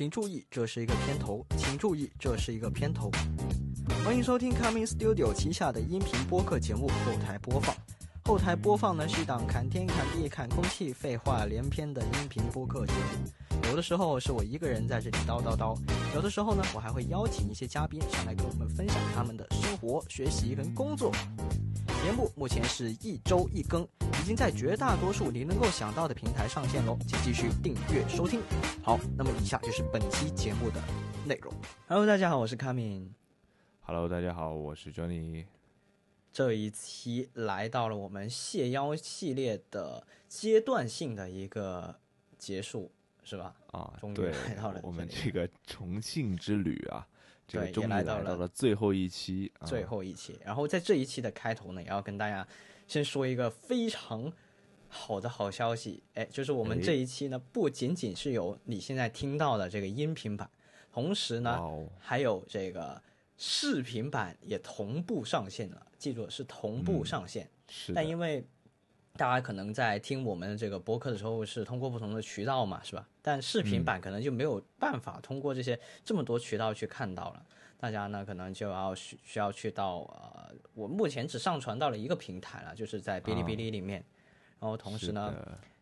请注意，这是一个片头。请注意，这是一个片头。欢迎收听 Coming Studio 旗下的音频播客节目《后台播放》。后台播放呢是一档看天看地看空气、废话连篇的音频播客节目。有的时候是我一个人在这里叨叨叨，有的时候呢，我还会邀请一些嘉宾上来跟我们分享他们的生活、学习跟工作。节目目前是一周一更，已经在绝大多数你能够想到的平台上线喽，请继续订阅收听。好，那么以下就是本期节目的内容。Hello，大家好，我是 Coming。Hello，大家好，我是 Johnny。这一期来到了我们谢邀系列的阶段性的一个结束，是吧？啊，终于来到了，我们这个重庆之旅啊，这个对终于来也来到了最后一期，啊、最后一期。然后在这一期的开头呢，也要跟大家先说一个非常好的好消息，哎，就是我们哎这一期呢，不仅仅是有你现在听到的这个音频版，同时呢，哦还有这个视频版也同步上线了。记住是同步上线，是，但因为大家可能在听我们这个播客的时候是通过不同的渠道嘛，是吧？但视频版可能就没有办法通过这些这么多渠道去看到了。大家呢可能就要需需要去到呃，我目前只上传到了一个平台了，就是在哔哩哔哩里面。然后同时呢，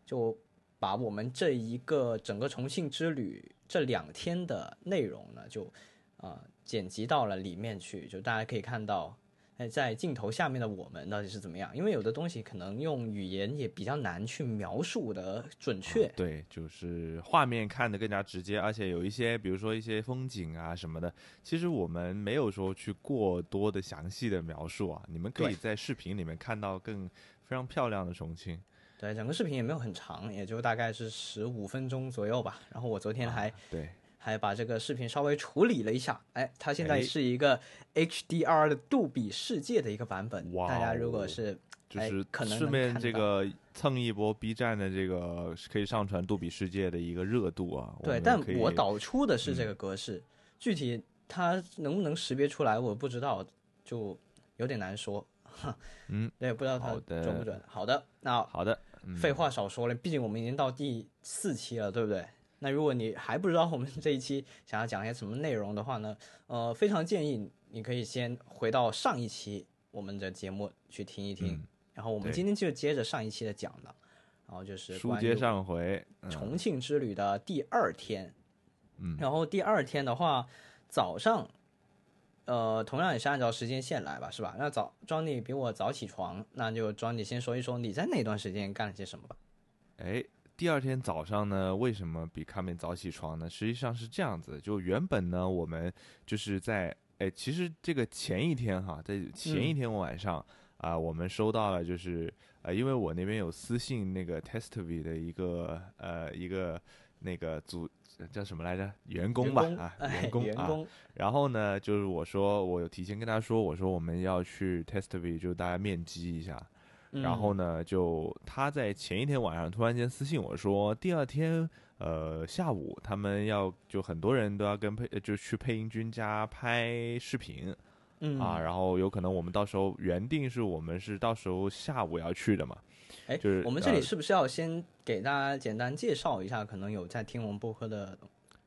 就把我们这一个整个重庆之旅这两天的内容呢，就呃剪辑到了里面去，就大家可以看到，哎，在镜头下面的我们到底是怎么样？因为有的东西可能用语言也比较难去描述的准确。对，就是画面看得更加直接，而且有一些，比如说一些风景啊什么的，其实我们没有说去过多的详细的描述啊，你们可以在视频里面看到更非常漂亮的重庆。对，整个视频也没有很长，也就大概是十五分钟左右吧。然后我昨天还、对，还把这个视频稍微处理了一下，哎，它现在哎是一个 HDR 的杜比世界的一个版本。哇大家如哦果是哎就是可能能顺便这个蹭一波 B 站的这个可以上传杜比世界的一个热度啊。对，们但我导出的是这个格式，具体它能不能识别出来，我不知道，就有点难说。嗯，对，不知道它准不准。好的，那好的，嗯废话少说了，毕竟我们已经到第四期了，对不对？那如果你还不知道我们这一期想要讲些什么内容的话呢，呃，非常建议你可以先回到上一期我们的节目去听一听，嗯然后我们今天就接着上一期的讲的，然后就是书接上回，嗯重庆之旅的第二天，嗯然后第二天的话，早上，呃，同样也是按照时间线来吧，是吧？那早庄你比我早起床，那就庄你先说一说你在那段时间干了些什么吧。哎，第二天早上呢，为什么比卡面早起床呢？实际上是这样子，就原本呢，我们就是在哎，其实这个前一天哈，在前一天晚上啊、我们收到了就是呃，因为我那边有私信那个 Testv 的一个呃一个那个组叫什么来着？员工吧啊，哎员工啊，员工，然后呢，就是我说我有提前跟他说，我说我们要去 Testv，就大家面基一下。嗯。然后呢，就他在前一天晚上突然间私信我说，第二天呃下午他们要就很多人都要跟配呃就去配音君家拍视频。嗯。啊，然后有可能我们到时候原定是我们是到时候下午要去的嘛，哎，就是我们这里呃是不是要先给大家简单介绍一下？可能有在听我们播客的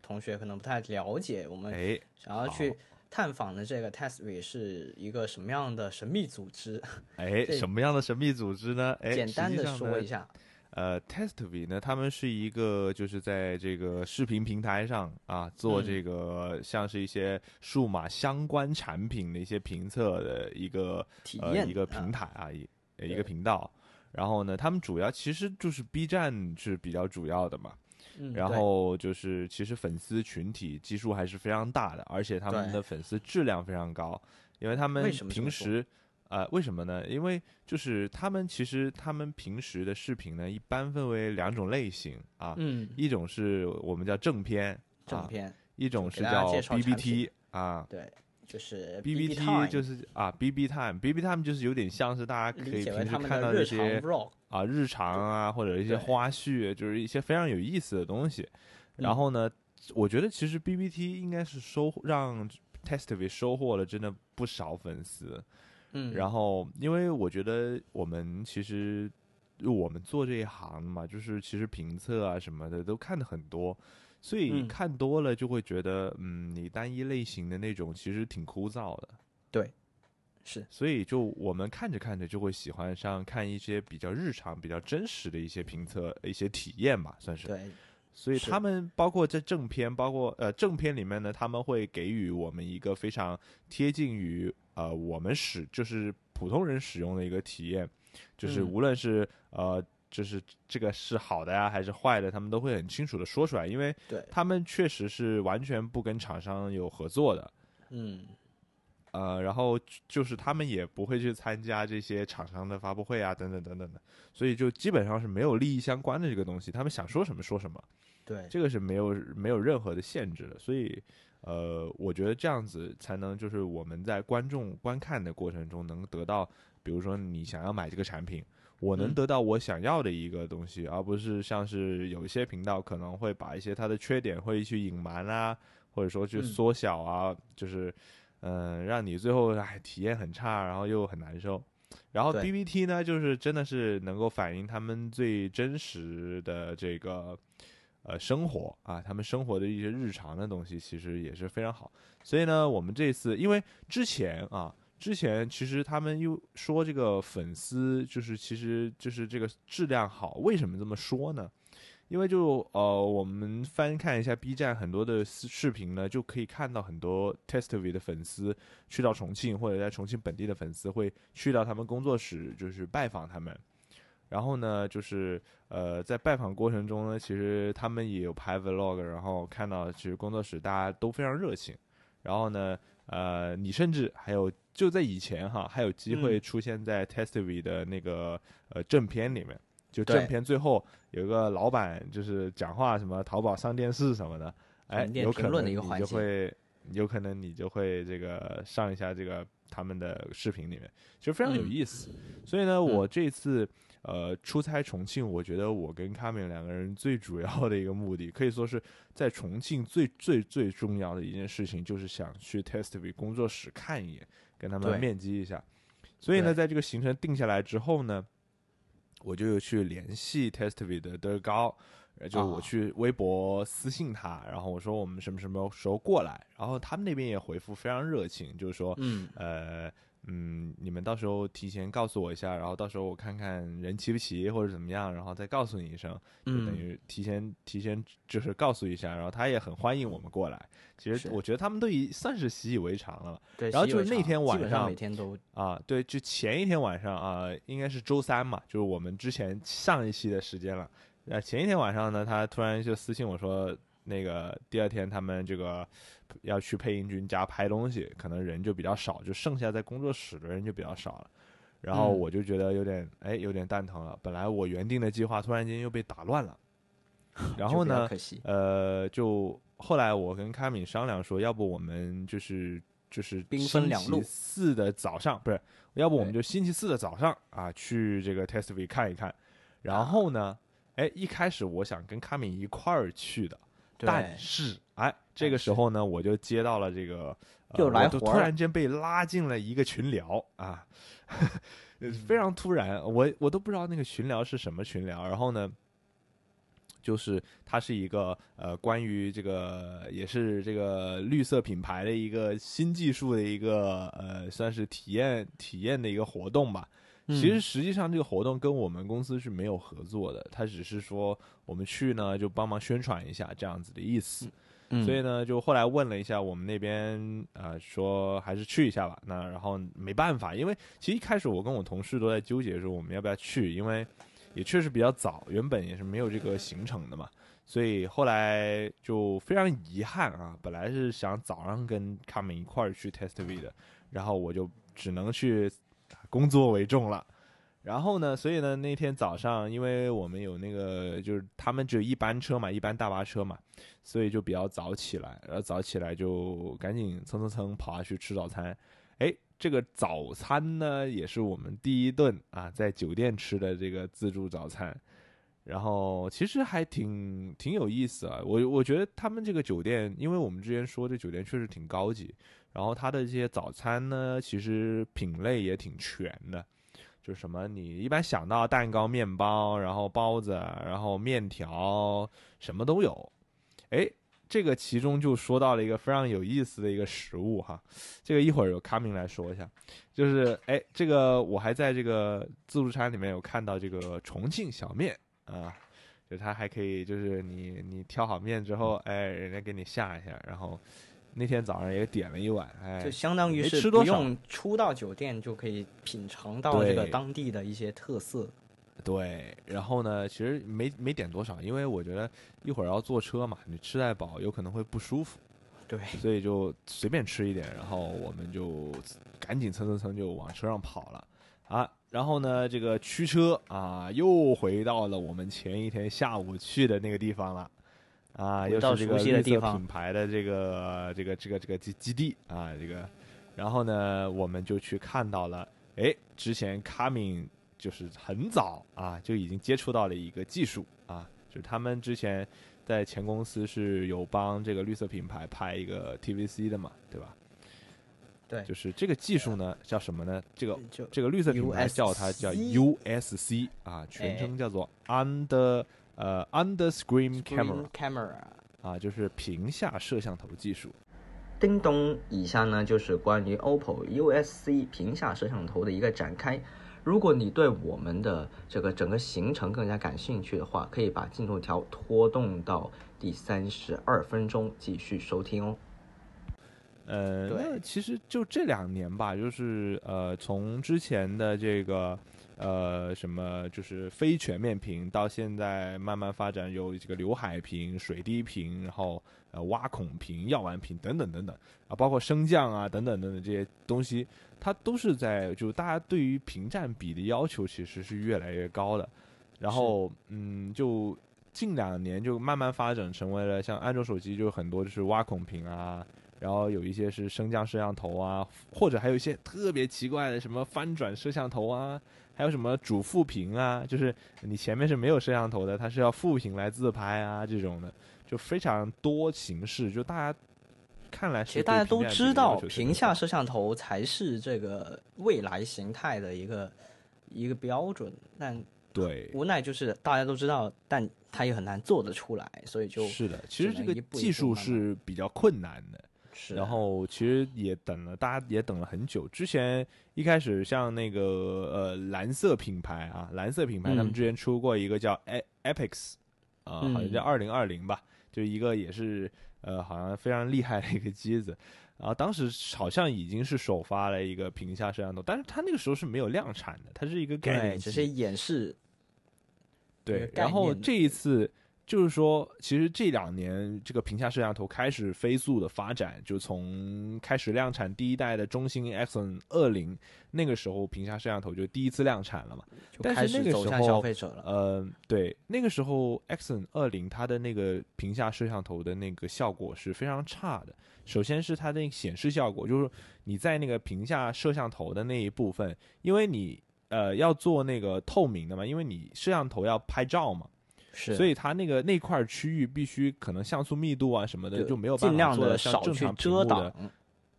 同学可能不太了解，我们哎想要去探访的这个 TestV 是一个什么样的神秘组织？哎什么样的神秘组织呢？哎，简单的说一下。呃，Testv 呢，他们是一个就是在这个视频平台上啊，做嗯这个像是一些数码相关产品的一些评测的一个呃体验啊一个平台啊，一呃一个频道。然后呢，他们主要其实就是 B 站是比较主要的嘛。然嗯然后就是其实粉丝群体基数还是非常大的，而且他们的粉丝质量非常高，因为他们平时。呃，为什么呢？因为就是他们其实他们平时的视频呢，一般分为两种类型啊，嗯，一种是我们叫正片，啊，正片，一种是叫介绍产 BBT 啊对，就是，BBT 就是啊，BB Time，BB Time 就是有点像是大家可以平时看到的日常这些 vlog，啊日常啊，或者一些花絮，就是一些非常有意思的东西。嗯然后呢，我觉得其实 BBT 应该是收让 Testv 收获了真的不少粉丝。嗯，然后，因为我觉得我们其实我们做这一行嘛，就是其实评测啊什么的都看的很多，所以嗯看多了就会觉得，嗯，你单一类型的那种其实挺枯燥的。对，是，所以就我们看着看着就会喜欢上看一些比较日常、比较真实的一些评测、一些体验吧，算是。对，所以他们包括在正片，包括呃正片里面呢，他们会给予我们一个非常贴近于呃我们使就是普通人使用的一个体验，就是嗯。无论是呃就是这个是好的呀还是坏的，他们都会很清楚的说出来，因为，他们确实是完全不跟厂商有合作的。嗯，呃，然后就是他们也不会去参加这些厂商的发布会啊，等等等等的，所以就基本上是没有利益相关的这个东西，他们想说什么说什么。对，这个是没有没有任何的限制的，所以呃，我觉得这样子才能就是我们在观众观看的过程中能得到，比如说你想要买这个产品，我能嗯。得到我想要的一个东西，而不是像是有一些频道可能会把一些它的缺点会去隐瞒啊，或者说去嗯。缩小啊，就是嗯、呃让你最后哎体验很差，然后又很难受。然后对 BBT 呢，就是真的是能够反映他们最真实的这个呃生活啊，他们生活的一些日常的东西，其实也是非常好。所以呢，我们这次因为之前啊，之前其实他们又说这个粉丝就是其实就是这个质量好，为什么这么说呢？因为就呃，我们翻看一下 B 站很多的视视频呢，就可以看到很多 Testovi 的粉丝去到重庆或者在重庆本地的粉丝会去到他们工作室，就是拜访他们。然后呢，就是呃，在拜访过程中呢，其实他们也有拍 vlog，然后看到其实工作室大家都非常热情。然后呢，呃，你甚至还有就在以前哈，还有机会嗯出现在 Testovi 的那个呃正片里面。就正片最后有一个老板就是讲话什么淘宝上电视什么的，哎，有可能你就会，有可能你就会这个上一下这个他们的视频里面，其实非常有嗯。意思。所以呢，我这次呃出差重庆，我觉得我跟卡敏两个人最主要的一个目的，可以说是在重庆最最最重要的一件事情，就是想去 Testv 工作室看一眼，跟他们面基一下。所以呢，在这个行程定下来之后呢，我就去联系 Testv 的德高，呃就我啊去微博私信他，然后我说我们什么什么时候过来，然后他们那边也回复非常热情，就是说，嗯，呃，嗯，你们到时候提前告诉我一下，然后到时候我看看人齐不齐或者怎么样，然后再告诉你一声，就等嗯于提前提前就是告诉一下，然后他也很欢迎我们过来。其实我觉得他们都已算是习以为常了。对。然后就是那天晚上每天都啊，对，就前一天晚上啊，应该是周三嘛，就是我们之前上一期的时间了。呃，前一天晚上呢，他突然就私信我说，那个第二天他们这个要去配音君家拍东西，可能人就比较少，就剩下在工作室的人就比较少了。然后嗯我就觉得有点哎，有点蛋疼了。本来我原定的计划突然间又被打乱了。然后呢，可惜，呃，就后来我跟卡敏商量说，要不我们就是就是兵分星期两路四的早上不是，要不我们就星期四的早上啊去这个 Testv 看一看。然后呢，哎，一开始我想跟卡敏一块儿去的，但是哎，这个时候呢，我就接到了这个，呃就来我就突活儿了然间被拉进了一个群聊啊，嗯非常突然，我我都不知道那个群聊是什么群聊。然后呢，就是它是一个呃关于这个也是这个绿色品牌的一个新技术的一个呃算是体验体验的一个活动吧。其实嗯实际上这个活动跟我们公司是没有合作的，他只是说我们去呢就帮忙宣传一下这样子的意思。所以呢，就后来问了一下我们那边，呃，说还是去一下吧。那然后没办法，因为其实一开始我跟我同事都在纠结说我们要不要去，因为也确实比较早，原本也是没有这个行程的嘛。所以后来就非常遗憾啊，本来是想早上跟他们一块儿去 Test V 的，然后我就只能去工作为重了。然后呢，所以呢，那天早上，因为我们有那个，就是他们只有一班车嘛，一班大巴车嘛，所以就比较早起来，然后早起来就赶紧蹭蹭蹭跑下去吃早餐。哎，这个早餐呢，也是我们第一顿啊，在酒店吃的这个自助早餐。然后其实还挺挺有意思啊，我我觉得他们这个酒店，因为我们之前说这酒店确实挺高级，然后它的这些早餐呢，其实品类也挺全的。就什么你一般想到蛋糕、面包，然后包子，然后面条，什么都有。哎，这个其中就说到了一个非常有意思的一个食物哈，这个一会儿由卡明来说一下，就是哎，这个我还在这个自助餐里面有看到这个重庆小面啊，就它还可以就是你你挑好面之后，哎，人家给你下一下，然后。那天早上也点了一碗，哎，就相当于是不用出到酒店就可以品尝到这个当地的一些特色。对，然后呢，其实没没点多少，因为我觉得一会儿要坐车嘛，你吃太饱有可能会不舒服。对，所以就随便吃一点，然后我们就赶紧蹭蹭蹭就往车上跑了啊。然后呢，这个驱车啊，又回到了我们前一天下午去的那个地方了。啊，又是这个绿色品牌的这个这个这个这个基基地啊，这个，然后呢，我们就去看到了，哎，之前卡敏就是很早啊就已经接触到了一个技术啊，就是他们之前在前公司是有帮这个绿色品牌拍一个 TVC 的嘛，对吧？对，就是这个技术呢叫什么呢？这个这个绿色品牌叫它叫 USC 啊，全称叫做 Under。呃，under screen camera，啊，就是屏下摄像头技术。叮咚，以下呢就是关于 OPPO USC 屏下摄像头的一个展开。如果你对我们的这个整个行程更加感兴趣的话，可以把进度条拖动到第三十二分钟继续收听哦。呃，那其实就这两年吧，就是呃，从之前的这个。呃，什么就是非全面屏，到现在慢慢发展有这个刘海屏、水滴屏，然后呃挖孔屏、药丸屏等等等等啊，包括升降啊等等等等这些东西，它都是在就大家对于屏占比的要求其实是越来越高的。然后嗯，就近两年就慢慢发展成为了像安卓手机就很多就是挖孔屏啊，然后有一些是升降摄像头啊，或者还有一些特别奇怪的什么翻转摄像头啊。还有什么主副屏啊？就是你前面是没有摄像头的，它是要副屏来自拍啊，这种的就非常多形式。就大家看来，其实大家都知道，屏下摄像头才是这个未来形态的一个一个标准。但对，无奈就是大家都知道，但它也很难做得出来，所以就是的。其实这个技术是比较困难的。是然后其实也等了，大家也等了很久。之前一开始像那个呃蓝色品牌啊，蓝色品牌他们之前出过一个叫 E Epics，啊，好像叫二零二零吧，就一个也是呃好像非常厉害的一个机子。然后当时好像已经是首发了一个屏下摄像头，但是它那个时候是没有量产的，它是一个概念，只是演示。对，然后这一次。就是说，其实这两年这个屏下摄像头开始飞速的发展，就从开始量产第一代的中兴 Axon 二零那个时候，屏下摄像头就第一次量产了嘛。但是那个时候，消费者了。呃，对，那个时候 Axon 二零它的那个屏下摄像头的那个效果是非常差的。首先是它的显示效果，就是你在那个屏下摄像头的那一部分，因为你呃要做那个透明的嘛，因为你摄像头要拍照嘛。是，所以它那个那块区域必须可能像素密度啊什么的就没有办法做的像正常屏幕的，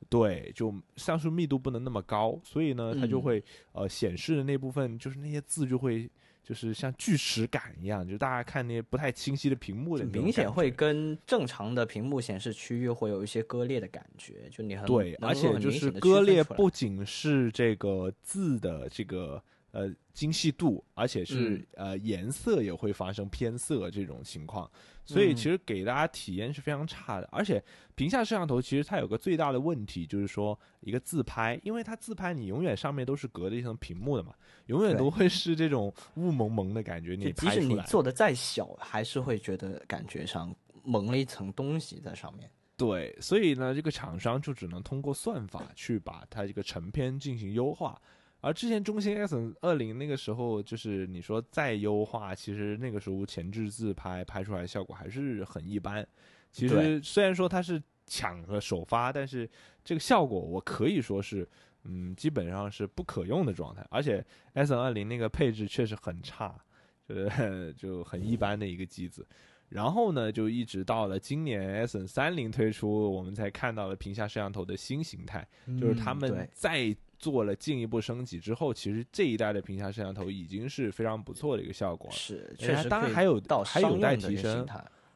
对，就像素密度不能那么高，所以呢，它就会呃显示的那部分就是那些字就会就是像锯齿感一样，就大家看那些不太清晰的屏幕的明显会跟正常的屏幕显示区域会有一些割裂的感觉，就你很对，而且就是割裂不仅是这个字的这个。呃，精细度，而且是呃颜色也会发生偏色这种情况，所以其实给大家体验是非常差的。而且屏下摄像头其实它有个最大的问题，就是说一个自拍，因为它自拍你永远上面都是隔着一层屏幕的嘛，永远都会是这种雾蒙蒙的感觉。你即使你做的再小，还是会觉得感觉上蒙了一层东西在上面。对，所以呢，这个厂商就只能通过算法去把它这个成片进行优化。而之前中兴 S 二零那个时候，就是你说再优化，其实那个时候前置自拍拍出来效果还是很一般。其实虽然说它是抢和首发，但是这个效果我可以说是，嗯，基本上是不可用的状态。而且 S 二零那个配置确实很差，就是 就很一般的一个机子。然后呢，就一直到了今年 S 三零推出，我们才看到了屏下摄像头的新形态，就是他们在。做了进一步升级之后，其实这一代的屏下摄像头已经是非常不错的一个效果了。是，确实当然还有还有待提升。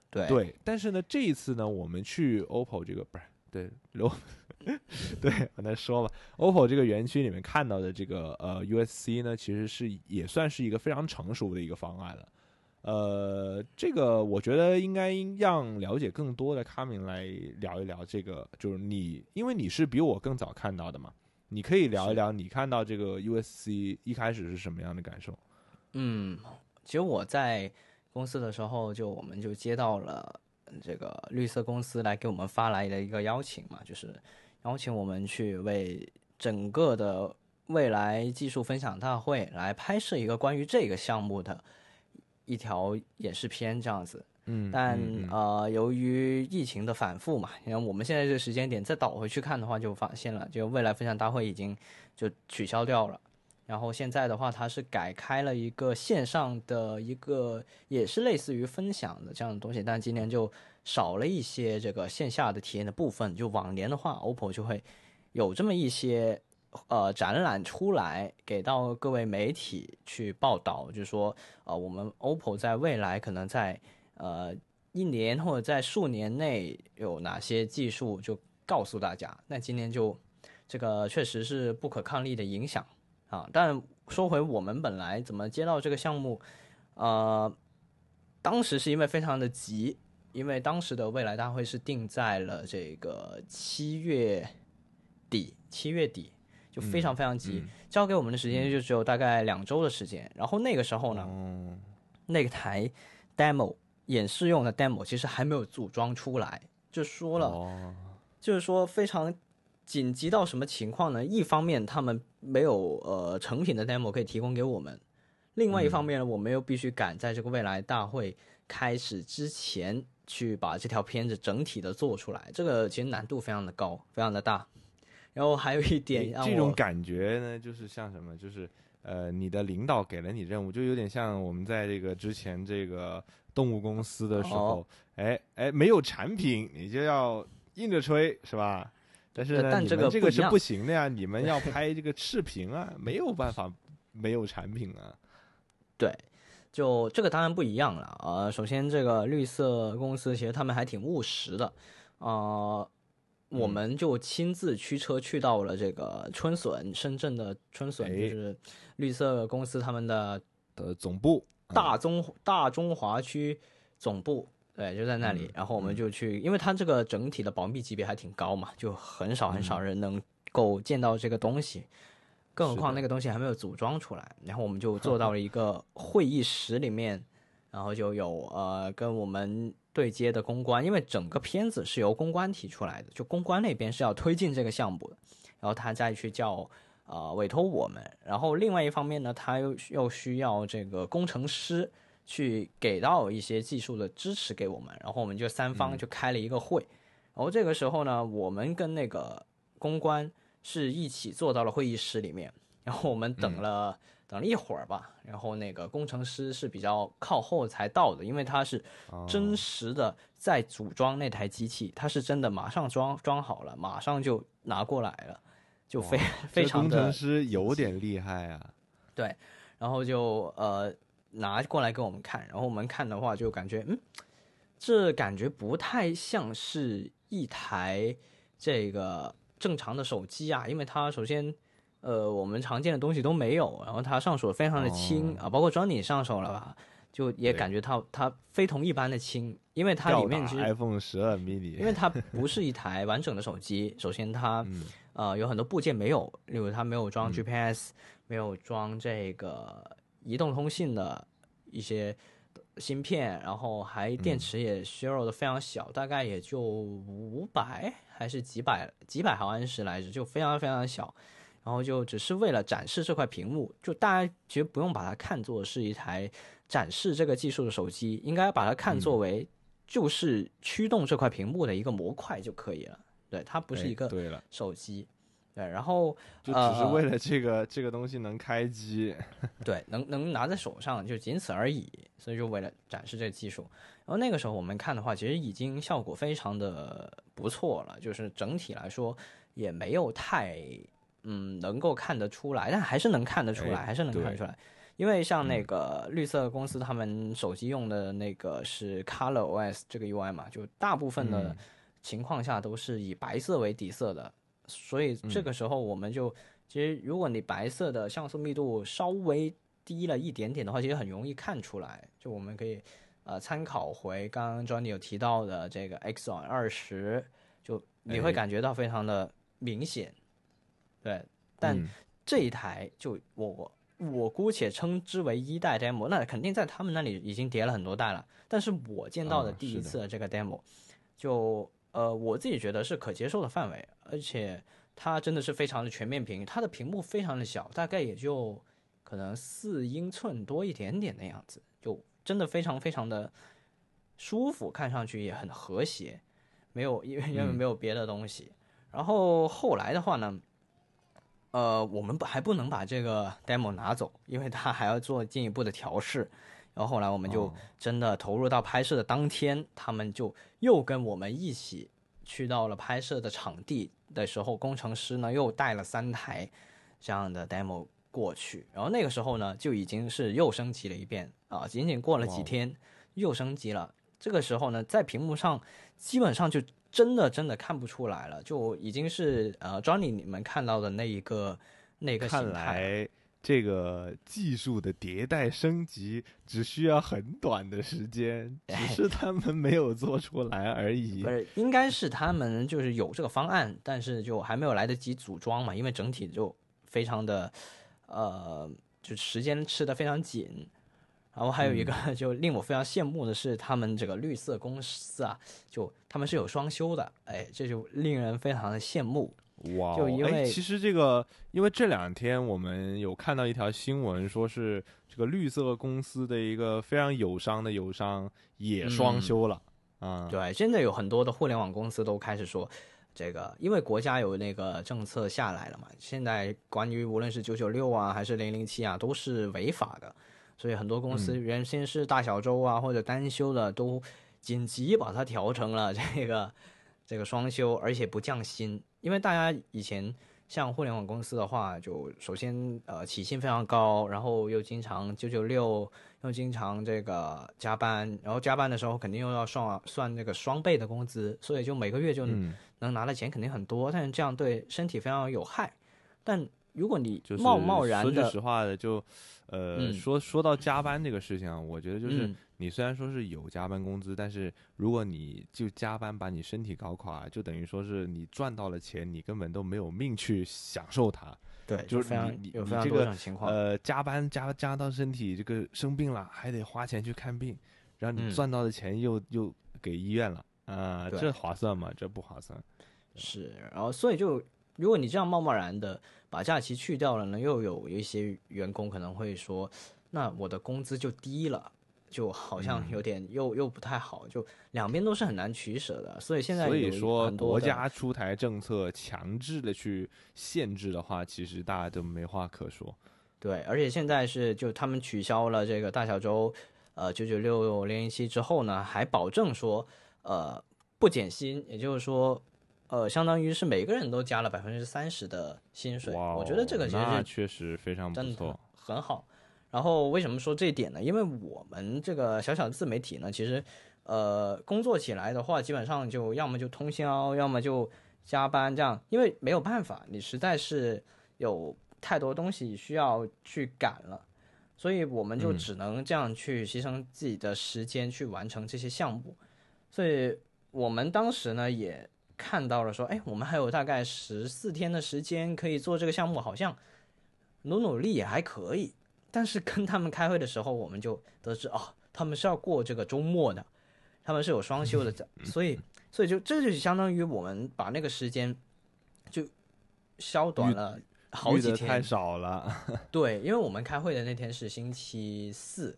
对对，但是呢，这一次呢，我们去 OPPO 这个不是对刘，对 我再说吧，OPPO 这个园区里面看到的这个呃 USC 呢，其实是也算是一个非常成熟的一个方案了。呃，这个我觉得应该让了解更多的卡明来聊一聊这个，就是你，因为你是比我更早看到的嘛，你可以聊一聊你看到这个 USC 一开始是什么样的感受？嗯，其实我在公司的时候，就我们就接到了这个绿色公司来给我们发来的一个邀请嘛，就是邀请我们去为整个的未来技术分享大会来拍摄一个关于这个项目的一条演示片这样子。嗯，但呃，由于疫情的反复嘛，然后我们现在这个时间点再倒回去看的话，就发现了，就未来分享大会已经就取消掉了。然后现在的话，它是改开了一个线上的一个，也是类似于分享的这样的东西，但今年就少了一些这个线下的体验的部分。就往年的话，OPPO 就会有这么一些呃展览出来，给到各位媒体去报道，就是说呃我们 OPPO 在未来可能在呃一年或者在数年内有哪些技术，就告诉大家。那今年就这个确实是不可抗力的影响。啊，但说回我们本来怎么接到这个项目，呃，当时是因为非常的急，因为当时的未来大会是定在了这个七月底，七月底就非常非常急，嗯交给我们的时间就只有大概两周的时间。然后那个时候呢，哦，那个台 demo 演示用的 demo 其实还没有组装出来，就说了。哦，就是说非常紧急到什么情况呢？一方面他们没有呃成品的 demo 可以提供给我们，另外一方面呢，我们又必须赶在这个未来大会开始之前去把这条片子整体的做出来，这个其实难度非常的高，非常的大。然后还有一点让我这种感觉呢，就是像什么，就是呃，你的领导给了你任务，就有点像我们在这个之前这个动物公司的时候，哎哎，没有产品，你就要硬着吹，是吧？但是但这个这个是不行的呀，你们要 拍这个视频啊，没有办法没有产品啊。对，就这个当然不一样了。呃，首先这个绿色公司其实他们还挺务实的，呃，我嗯们就亲自驱车去到了这个春笋，深圳的春笋哎就是绿色公司他们的的总部啊大中大中华区总部。对，就在那里，嗯然后我们就去，因为它这个整体的保密级别还挺高嘛，就很少很嗯少人能够见到这个东西，更何况那个东西还没有组装出来。然后我们就 坐到了一个会议室里面，然后就有呃跟我们对接的公关，因为整个片子是由公关提出来的，就公关那边是要推进这个项目的，然后他再去叫呃委托我们，然后另外一方面呢，他又又需要这个工程师去给到一些技术的支持给我们，然后我们就三方就开了一个会，然后这个时候呢，我们跟那个公关是一起坐到了会议室里面，然后我们等了、等了一会儿吧，然后那个工程师是比较靠后才到的，因为他是真实的在组装那台机器，他是真的马上装装好了，马上就拿过来了，就非 非常的工程师有点厉害啊。对，然后就呃拿过来给我们看，然后我们看的话就感觉嗯，这感觉不太像是一台这个正常的手机啊，因为它首先呃我们常见的东西都没有，然后它上手非常的轻、啊，包括专你上手了吧，就也感觉它它非同一般的轻，因为它里面其实 iPhone 十二 mini，因为它不是一台完整的手机，首先它、嗯呃有很多部件没有，例如它没有装 GPS，、没有装这个移动通信的一些芯片，然后还电池也削弱的非常小，大概也就五百还是几百几百毫安时来着，就非常非常小。然后就只是为了展示这块屏幕，就大家其实不用把它看作是一台展示这个技术的手机，应该把它看作为就是驱动这块屏幕的一个模块就可以了。对，它不是哎一个对了，手机。对，然后就只是呃为了这个这个东西能开机。对，能能拿在手上就仅此而已，所以就为了展示这个技术。然后那个时候我们看的话，其实已经效果非常的不错了，就是整体来说也没有太嗯能够看得出来，但还是能看得出来，哎还是能看得出来。因为像那个绿色公司他们手机用的那个是 Color OS 这个 UI 嘛，就大部分的情况下都是以白色为底色的，所以这个时候我们就其实如果你白色的像素密度稍微低了一点点的话，其实很容易看出来。就我们可以呃参考回刚刚 Johnny 有提到的这个 Exon 二十，就你会感觉到非常的明显。对，但这一台就我我姑且称之为一代 demo，那肯定在他们那里已经叠了很多代了。但是我见到的第一次这个 demo，就呃我自己觉得是可接受的范围，而且它真的是非常的全面屏，它的屏幕非常的小，大概也就可能四英寸多一点点的样子，就真的非常非常的舒服，看上去也很和谐，没有因为因为没有别的东西。然后后来的话呢？呃，我们不还不能把这个 demo 拿走，因为它还要做进一步的调试。然后后来我们就真的投入到拍摄的当天，他们就又跟我们一起去到了拍摄的场地的时候，工程师呢又带了三台这样的 demo 过去。然后那个时候呢，就已经是又升级了一遍啊，仅仅过了几天又升级了。这个时候呢，在屏幕上基本上就。真的真的看不出来了，就已经是呃，Johnny 你们看到的那一个那个看来这个技术的迭代升级只需要很短的时间，只是他们没有做出来而已。不是，应该是他们就是有这个方案，但是就还没有来得及组装嘛，因为整体就非常的呃，就时间吃的非常紧。然后还有一个 就令我非常羡慕的是，他们这个绿色公司啊，就他们是有双休的，哎，这就令人非常的羡慕。哇，就因为其实这个，因为这两天我们有看到一条新闻，说是这个绿色公司的一个非常友商的友商也双休了啊。对，现在有很多的互联网公司都开始说，这个因为国家有那个政策下来了嘛，现在关于无论是九九六啊还是零零七啊，都是违法的。所以很多公司原先是大小周啊或者单休的，都紧急把它调成了这个这个双休，而且不降薪。因为大家以前像互联网公司的话，就首先呃起薪非常高，然后又经常九九六，又经常这个加班，然后加班的时候肯定又要算算那个双倍的工资，所以就每个月就能拿的钱肯定很多，但是这样对身体非常有害。但如果你贸贸然的，说句实话的，就，呃，说说到加班这个事情啊，我觉得就是你虽然说是有加班工资，但是如果你就加班把你身体搞垮，就等于说是你赚到了钱，你根本都没有命去享受它。对，就是你你这个呃加班加加到身体这个生病了，还得花钱去看病，然后你赚到的钱又又给医院了啊，这划算吗？这不划算。是，然后所以就。如果你这样贸贸然的把假期去掉了呢，又有一些员工可能会说，那我的工资就低了，就好像有点又又不太好，就两边都是很难取舍的。所以现在所以说国家出台政策强制的去限制的话，其实大家都没话可说。对，而且现在是就他们取消了这个大小周，呃九九六零零七之后呢，还保证说呃不减薪，也就是说。呃，相当于是每个人都加了百分之三十的薪水，我觉得这个其实确实非常不错，很好。然后为什么说这一点呢？因为我们这个小小的自媒体呢，其实呃工作起来的话，基本上就要么就通宵，要么就加班这样，因为没有办法，你实在是有太多东西需要去赶了，所以我们就只能这样去牺牲自己的时间去完成这些项目。所以我们当时呢也。看到了，说，哎，我们还有大概十四天的时间可以做这个项目，好像努努力也还可以。但是跟他们开会的时候，我们就得知，哦，他们是要过这个周末的，他们是有双休的，所以，所以就这就相当于我们把那个时间就削短了好几天，太少了。对，因为我们开会的那天是星期四，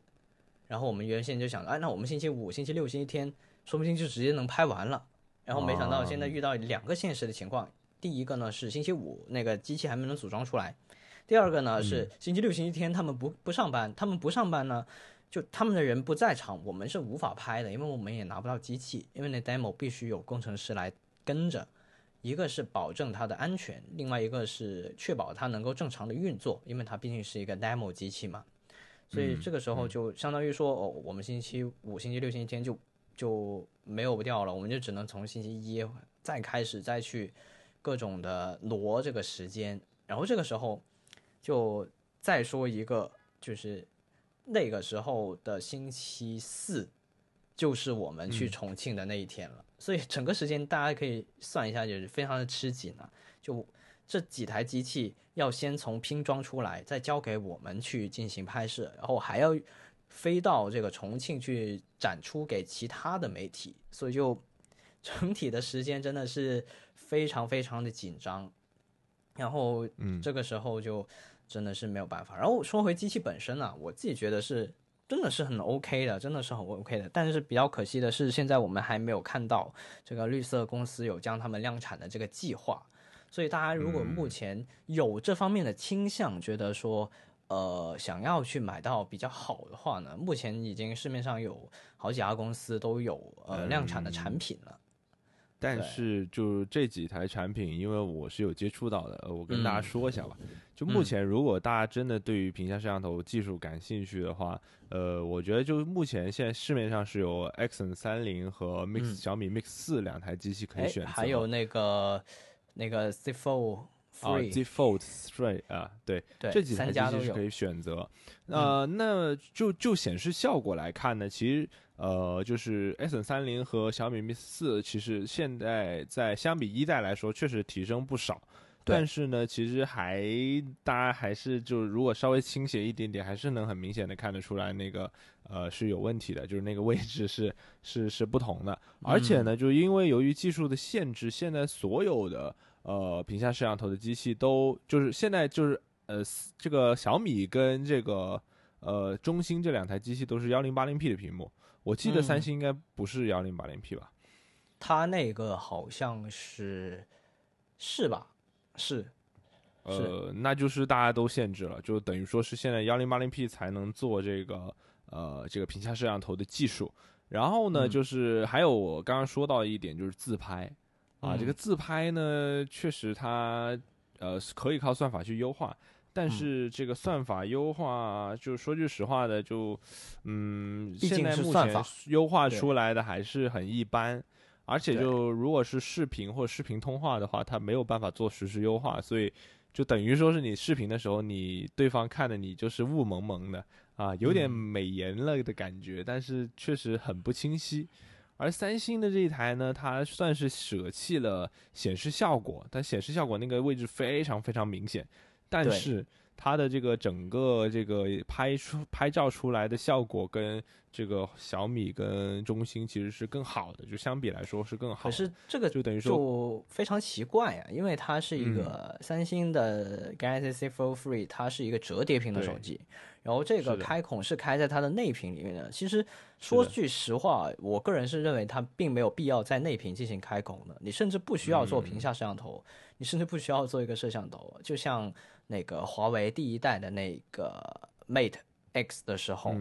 然后我们原先就想，哎，那我们星期五、星期六、星期天，说不定就直接能拍完了。然后没想到现在遇到两个现实的情况，第一个呢是星期五那个机器还没能组装出来，第二个呢是星期六、星期天他们不不上班，他们不上班呢，就他们的人不在场，我们是无法拍的，因为我们也拿不到机器，因为那 demo 必须有工程师来跟着，一个是保证它的安全，另外一个是确保它能够正常的运作，因为它毕竟是一个 demo 机器嘛，所以这个时候就相当于说，哦，我们星期五、星期六、星期天就就没有掉了，我们就只能从星期一再开始再去各种的挪这个时间，然后这个时候就再说一个，就是那个时候的星期四就是我们去重庆的那一天了，所以整个时间大家可以算一下，就是非常的吃紧啊，就。这几台机器要先从拼装出来，再交给我们去进行拍摄，然后还要飞到这个重庆去展出给其他的媒体，所以就 整体的时间真的是非常非常的紧张。然后，嗯，这个时候就真的是没有办法。然后说回机器本身呢，我自己觉得是真的是很 OK 的，真的是很 OK 的。但是比较可惜的是，现在我们还没有看到这个绿色公司有将他们量产的这个计划。所以大家如果目前有这方面的倾向，觉得说，呃，想要去买到比较好的话呢，目前已经市面上有好几家公司都有呃量产的产品了。但是就是这几台产品，因为我是有接触到的，我跟大家说一下吧。就目前，如果大家真的对于屏下摄像头技术感兴趣的话，呃，我觉得就目前现在市面上是有 X30 和 Mix 小米 Mix 四两台机器可以选择，还有那个那个 C4。啊 default straight 啊对这几台机器是可以选择呃那就就显示效果来看呢其实呃就是 sn 三零和小米 mix 四其实现在在相比一代来说确实提升不少。但是呢其实还大家还是就如果稍微倾斜一点点还是能很明显的看得出来那个呃是有问题的就是那个位置是是是不同的。而且呢就因为由于技术的限制现在所有的呃屏下摄像头的机器都就是现在就是呃这个小米跟这个呃中兴这两台机器都是幺零八零 P 的屏幕。我记得三星应该不是幺零八零 P 吧？它那个好像是是吧？是，呃，那就是大家都限制了，就等于说是现在幺零八零 P 才能做这个呃这个屏下摄像头的技术。然后呢，就是还有我刚刚说到一点，就是自拍啊，这个自拍呢，确实它呃可以靠算法去优化，但是这个算法优化，就说句实话的，就嗯，现在目前优化出来的还是很一般。而且就如果是视频或视频通话的话，它没有办法做实时优化，所以就等于说是你视频的时候，你对方看的你就是雾蒙蒙的啊，有点美颜了的感觉，但是确实很不清晰。而三星的这一台呢，它算是舍弃了显示效果，但显示效果那个位置非常非常明显，但是。它的这个整个这个拍出拍照出来的效果，跟这个小米跟中兴其实是更好的，就相比来说是更好。可是这个就等于说就非常奇怪呀，因为它是一个三星的 Galaxy Fold 3，它是一个折叠屏的手机，然后这个开孔是开在它的内屏里面的。其实说句实话，我个人是认为它并没有必要在内屏进行开孔的，你甚至不需要做屏下摄像头，你甚至不需要做一个摄像头，就像。那个华为第一代的那个 Mate X 的时候，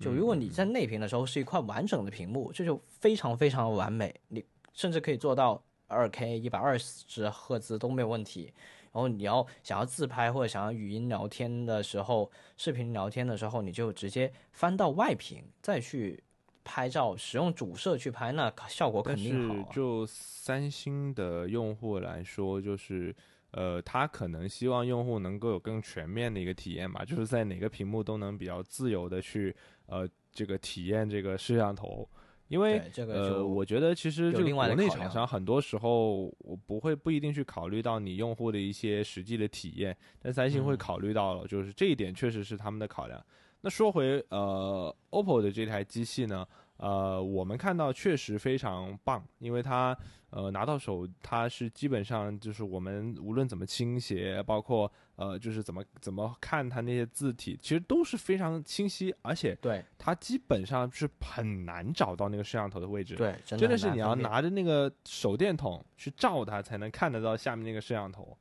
就如果你在内屏的时候是一块完整的屏幕，这就非常非常完美，你甚至可以做到二 K 一百二十赫兹都没有问题。然后你要想要自拍或者想要语音聊天的时候，视频聊天的时候，你就直接翻到外屏再去拍照，使用主摄去拍，那效果肯定好。就三星的用户来说，就是。呃，他可能希望用户能够有更全面的一个体验吧，就是在哪个屏幕都能比较自由的去呃这个体验这个摄像头，因为呃，我觉得其实就国内厂商很多时候我不会不一定去考虑到你用户的一些实际的体验，但三星会考虑到了，就是这一点确实是他们的考量。那说回呃，OPPO 的这台机器呢？呃，我们看到确实非常棒，因为它呃拿到手，它是基本上就是我们无论怎么倾斜，包括呃就是怎么怎么看它那些字体，其实都是非常清晰，而且对它基本上是很难找到那个摄像头的位置，对，真的是你要拿着那个手电筒去照它，才能看得到下面那个摄像头，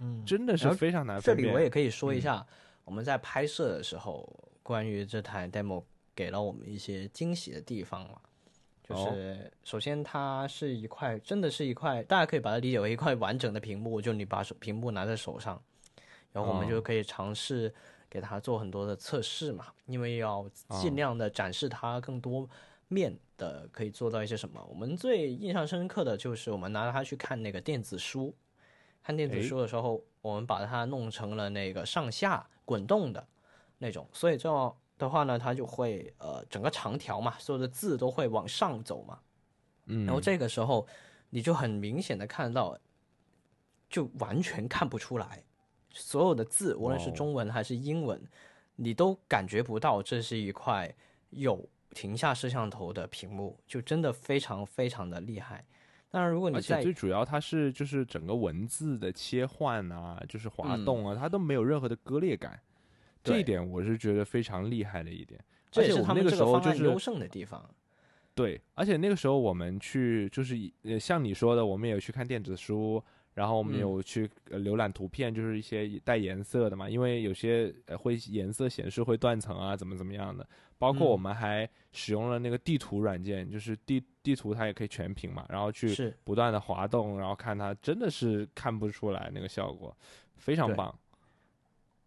嗯，真的是非常难。这里我也可以说一下，我们在拍摄的时候，关于这台 demo。给了我们一些惊喜的地方嘛，就是首先它是一块，真的是一块，大家可以把它理解为一块完整的屏幕，就你把手屏幕拿在手上，然后我们就可以尝试给它做很多的测试嘛，因为要尽量的展示它更多面的可以做到一些什么。我们最印象深刻的就是我们拿它去看那个电子书，看电子书的时候，我们把它弄成了那个上下滚动的那种，所以这样的话呢，它就会呃整个长条嘛，所有的字都会往上走嘛，嗯，然后这个时候你就很明显的看到，就完全看不出来。所有的字，无论是中文还是英文，你都感觉不到这是一块有停下摄像头的屏幕，就真的非常非常的厉害。当然，如果你在最主要，它是就是整个文字的切换啊，就是滑动啊，它都没有任何的割裂感，这一点我是觉得非常厉害的一点。这也是他们那个时候就是优胜的地方。对，而且那个时候我们去就是呃，像你说的，我们有去看电子书。然后我们有去浏览图片，就是一些带颜色的嘛，因为有些会颜色显示会断层啊，怎么怎么样的。包括我们还使用了那个地图软件，就是地地图它也可以全屏嘛，然后去不断的滑动，然后看它真的是看不出来那个效果，非常棒。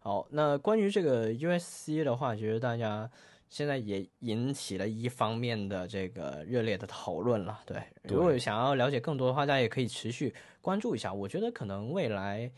好，那关于这个 USC 的话，其实大家。现在也引起了一方面的这个热烈的讨论了。对，如果想要了解更多的话，大家也可以持续关注一下。我觉得可能未来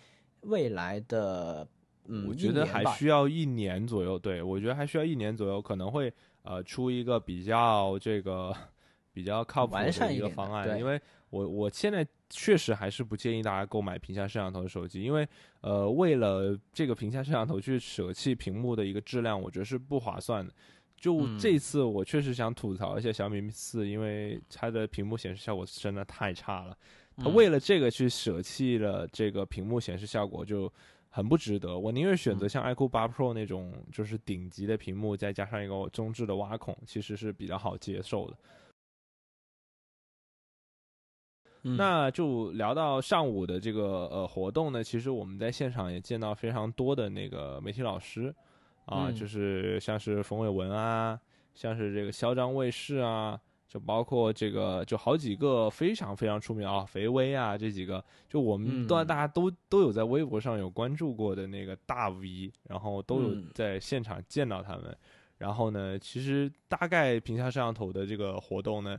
未来的，嗯，我觉得还需要一年左右。对，我觉得还需要一年左右，可能会呃出一个比较这个 比较靠谱的一个方案。因为我我现在确实还是不建议大家购买屏下摄像头的手机，因为呃为了这个屏下摄像头去舍弃屏幕的一个质量，我觉得是不划算的。就这次，我确实想吐槽一下小米四，因为它的屏幕显示效果真的太差了。它为了这个去舍弃了这个屏幕显示效果，就很不值得。我宁愿选择像 iQOO 八 Pro 那种，就是顶级的屏幕，再加上一个中置的挖孔，其实是比较好接受的。那就聊到上午的这个呃活动呢，其实我们在现场也见到非常多的那个媒体老师。啊，就是像是冯伟文啊，像是这个嚣张卫视啊，就包括这个，就好几个非常非常出名啊，肥威啊这几个，就我们都大家都都有在微博上有关注过的那个大 V，然后都有在现场见到他们。然后呢，其实大概屏下摄像头的这个活动呢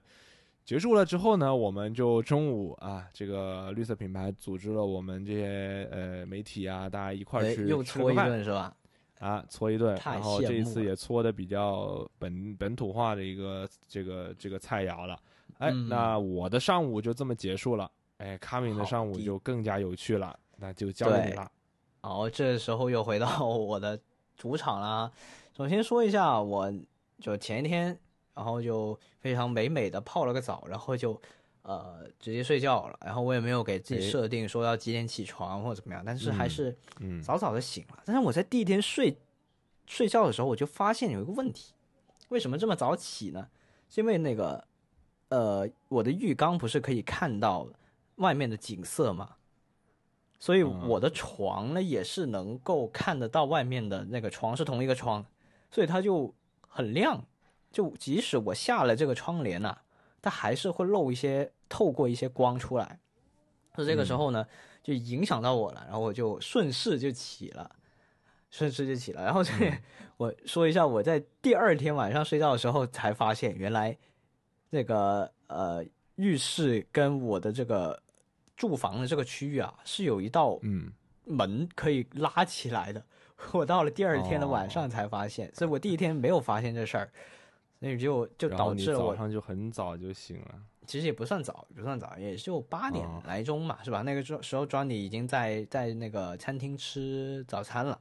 结束了之后呢，我们就中午啊，这个绿色品牌组织了我们这些呃媒体啊，大家一块儿去又搓一顿是吧？啊，搓一顿，然后这一次也搓的比较本本土化的一个这个这个菜肴了。哎，那我的上午就这么结束了。哎，卡明的上午就更加有趣了，那就交给你了。好，这时候又回到我的主场了。首先说一下，我就前一天，然后就非常美美的泡了个澡，然后就。呃，直接睡觉了，然后我也没有给自己设定说要几点起床或者怎么样，但是还是早早的醒了。但是我在第一天睡睡觉的时候，我就发现有一个问题，为什么这么早起呢？是因为那个呃，我的浴缸不是可以看到外面的景色吗？所以我的床呢也是能够看得到外面的那个床是同一个窗，所以它就很亮，就即使我下了这个窗帘呐。它还是会漏一些，透过一些光出来，那这个时候呢，就影响到我了，然后我就顺势就起了，顺势就起了。然后这 我说一下，我在第二天晚上睡觉的时候才发现，原来这个呃浴室跟我的这个住房的这个区域啊，是有一道嗯门可以拉起来的。我到了第二天的晚上才发现，所以我第一天没有发现这事儿。那就就导致了我早上就很早就醒了，其实也不算早，不算早，也就八点来钟嘛，是吧？那个时时候，Johnny 已经在在那个餐厅吃早餐了，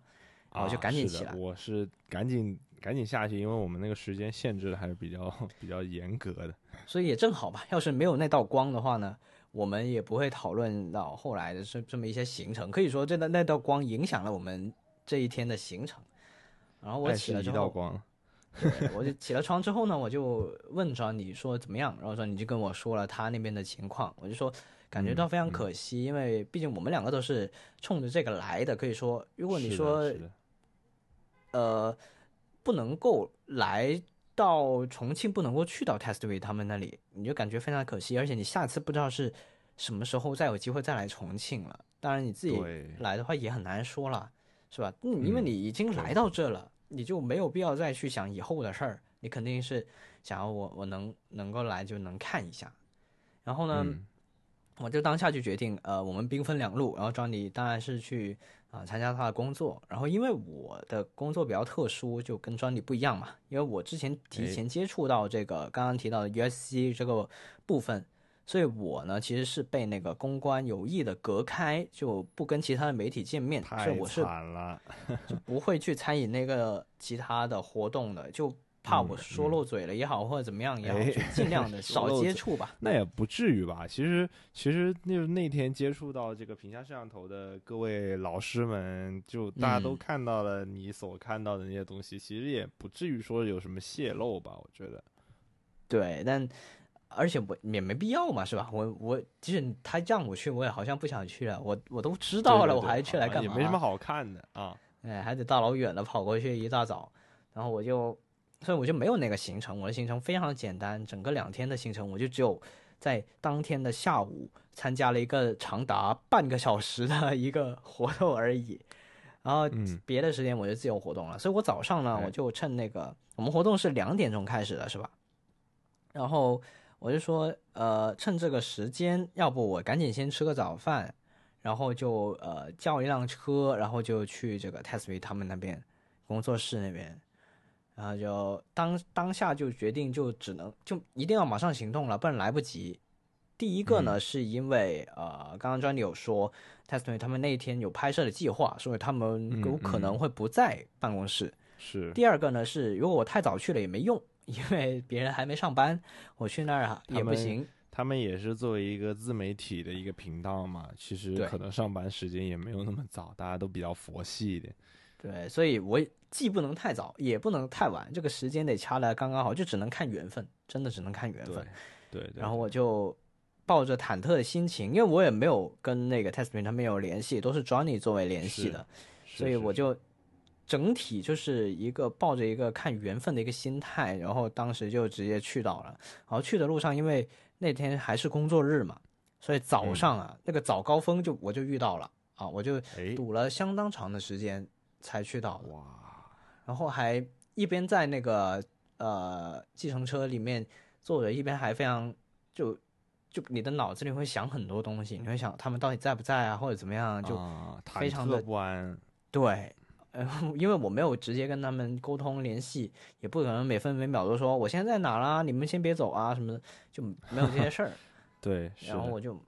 然后就赶紧起来。我是赶紧赶紧下去，因为我们那个时间限制还是比较比较严格的。所以也正好吧，要是没有那道光的话呢，我们也不会讨论到后来的这这么一些行程。可以说，这那那道光影响了我们这一天的行程。然后我起了之后。对，我就起了床之后呢，我就问着你说怎么样，然后说你就跟我说了他那边的情况，我就说感觉到非常可惜，因为毕竟我们两个都是冲着这个来的，可以说如果你说，呃，不能够来到重庆，不能够去到 Testway 他们那里，你就感觉非常可惜，而且你下次不知道是什么时候再有机会再来重庆了，当然你自己来的话也很难说了。是吧？嗯，因为嗯你已经来到这了，你就没有必要再去想以后的事儿，你肯定是想要我我能能够来就能看一下。然后呢，嗯我就当下就决定，呃，我们兵分两路。然后 Johnny 当然是去啊、参加他的工作。然后因为我的工作比较特殊，就跟 Johnny 不一样嘛。因为我之前提前接触到这个刚刚提到的 USC 这个部分，所以我呢其实是被那个公关有意的隔开，就不跟其他的媒体见面，所太以我是惨了，就不会去参与那个其他的活动的，就怕我嗯说漏嘴了也好，或者怎么样也好，哎就尽量的 少接触吧。那也不至于吧？其实，其实那那天接触到这个屏下摄像头的各位老师们，就大家都嗯看到了你所看到的那些东西，其实也不至于说有什么泄露吧？我觉得，对，但而且我也没必要嘛，是吧？我我即使他让我去，我也好像不想去了。我我都知道了，对对对我还去来啊干嘛？也没什么好看的啊。哎，还得大老远的跑过去，一大早，然后我就，所以我就没有那个行程。我的行程非常简单，整个两天的行程，我就只有在当天的下午参加了一个长达半个小时的一个活动而已。然后嗯别的时间我就自由活动了，所以我早上呢，哎我就趁那个我们活动是两点钟开始的，是吧？然后我就说，呃，趁这个时间，要不我赶紧先吃个早饭，然后就呃叫一辆车，然后就去这个 t e s t 他们那边工作室那边，然后就当当下就决定就只能就一定要马上行动了，不然来不及。第一个呢，是因为呃，刚刚 Johnny 有说 t e s t 他们那一天有拍摄的计划，所以他们有可能会不在办公室。是，第二个呢是，如果我太早去了也没用，因为别人还没上班，我去那儿啊也不行。他们也是作为一个自媒体的一个频道嘛，其实可能上班时间也没有那么早，大家都比较佛系一点。对，所以我既不能太早，也不能太晚，这个时间得掐来刚刚好，就只能看缘分，真的只能看缘分。，对对。然后我就抱着忐忑的心情，因为我也没有跟那个 Testman 他们有联系，都是 Johnny 作为联系的，所以我就整体就是一个抱着一个看缘分的一个心态，然后当时就直接去到了。然后去的路上，因为那天还是工作日嘛，所以早嗯上啊、那个早高峰就我就遇到了啊，我就哎堵了相当长的时间才去到的。哇，然后还一边在那个呃计程车里面坐着，一边还非常就就你的脑子里会想很多东西，你会想他们到底在不在啊，或者怎么样，就、非常的不安。对。呃，因为我没有直接跟他们沟通联系，也不可能每分每秒都说我现在在哪啦，你们先别走啊什么的，就没有这些事儿。对，然后我就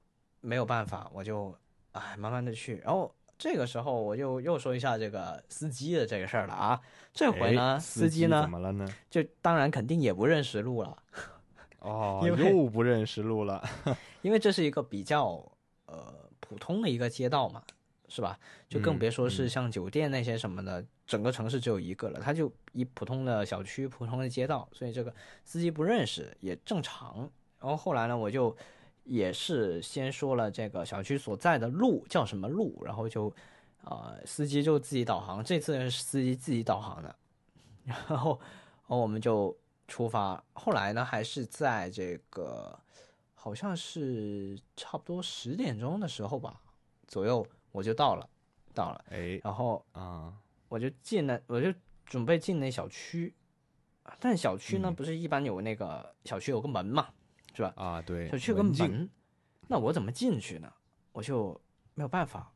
没有办法，我就哎慢慢的去。然后这个时候我就又说一下这个司机的这个事儿了啊。这回哎呢，司司机呢怎么了呢？就当然肯定也不认识路了，哦，又不认识路了。因为这是一个比较呃普通的一个街道嘛，是吧？就更嗯别说是嗯像酒店那些什么的，整个城市只有一个了，它就一普通的小区、普通的街道，所以这个司机不认识也正常。然后后来呢，我就也是先说了这个小区所在的路叫什么路，然后就呃司机就自己导航，这次是司机自己导航的，然后然后我们就出发。后来呢，还是在这个好像是差不多十点钟的时候吧左右，我就到了，到了，哎然后啊，我就进了，我就准备进那小区，但小区呢、嗯不是一般有那个小区有个门嘛，是吧？啊，对，小区有个门，那我怎么进去呢？我就没有办法。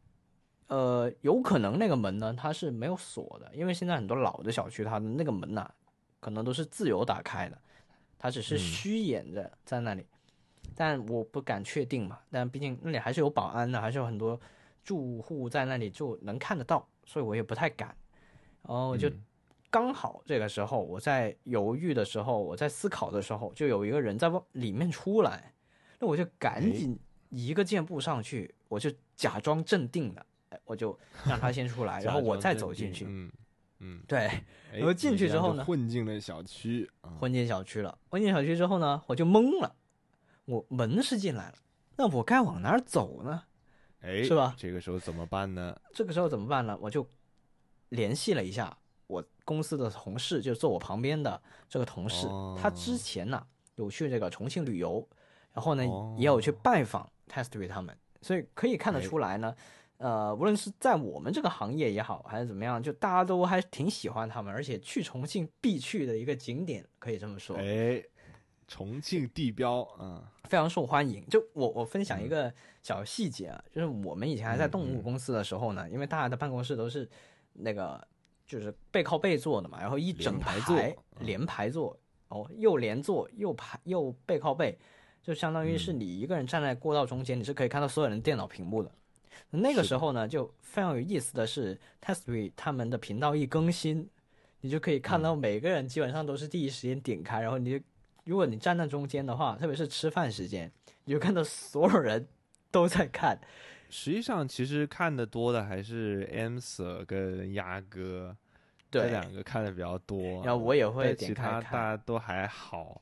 呃，有可能那个门呢，它是没有锁的，因为现在很多老的小区，它的那个门呐、可能都是自由打开的，它只是嗯虚掩着在那里。但我不敢确定嘛，但毕竟那里还是有保安的，还是有很多住户在那里就能看得到，所以我也不太敢。然后就嗯刚好这个时候，我在犹豫的时候，我在思考的时候，就有一个人在往里面出来，那我就赶哎紧一个箭步上去，我就假装镇定了，哎我就让他先出来，然后我再走进去。嗯嗯，对，哎然后进去之后呢混进了小区啊，混进小区了。混进小区之后呢，我就懵了，我门是进来了，那我该往哪儿走呢？哎，是吧这个时候怎么办呢？这个时候怎么办呢？我就联系了一下我公司的同事，就坐我旁边的这个同事，他之哦前呢有去这个重庆旅游，然后呢、哦也有去拜访 Testry 他们，所以可以看得哎出来呢，呃，无论是在我们这个行业也好，还是怎么样，就大家都还挺喜欢他们，而且去重庆必去的一个景点，可以这么说。哎，重庆地标啊，非常受欢迎。就我我分享一个小细节啊，就是我们以前还在动物公司的时候呢，因为大家的办公室都是那个就是背靠背坐的嘛，然后一整排坐连排坐，哦，又连坐又排又背靠背，就相当于是你一个人站在过道中间，你是可以看到所有人电脑屏幕的。那个时候呢，就非常有意思的是，Testry 他们的频道一更新，你就可以看到每个人基本上都是第一时间点开，然后你如果你站在中间的话，特别是吃饭时间，你就看到所有人都在看。实际上，其实看的多的还是 m Sir 跟鸭哥，这两个看的比较多。然后我也会点开看，大家都还好。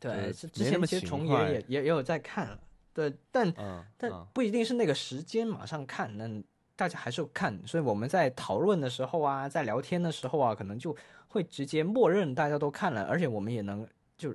对，之前其实重爷也也也有在看了。对，但但不一定是那个时间马上看，那大家还是看。所以我们在讨论的时候啊，在聊天的时候啊，可能就会直接默认大家都看了，而且我们也能就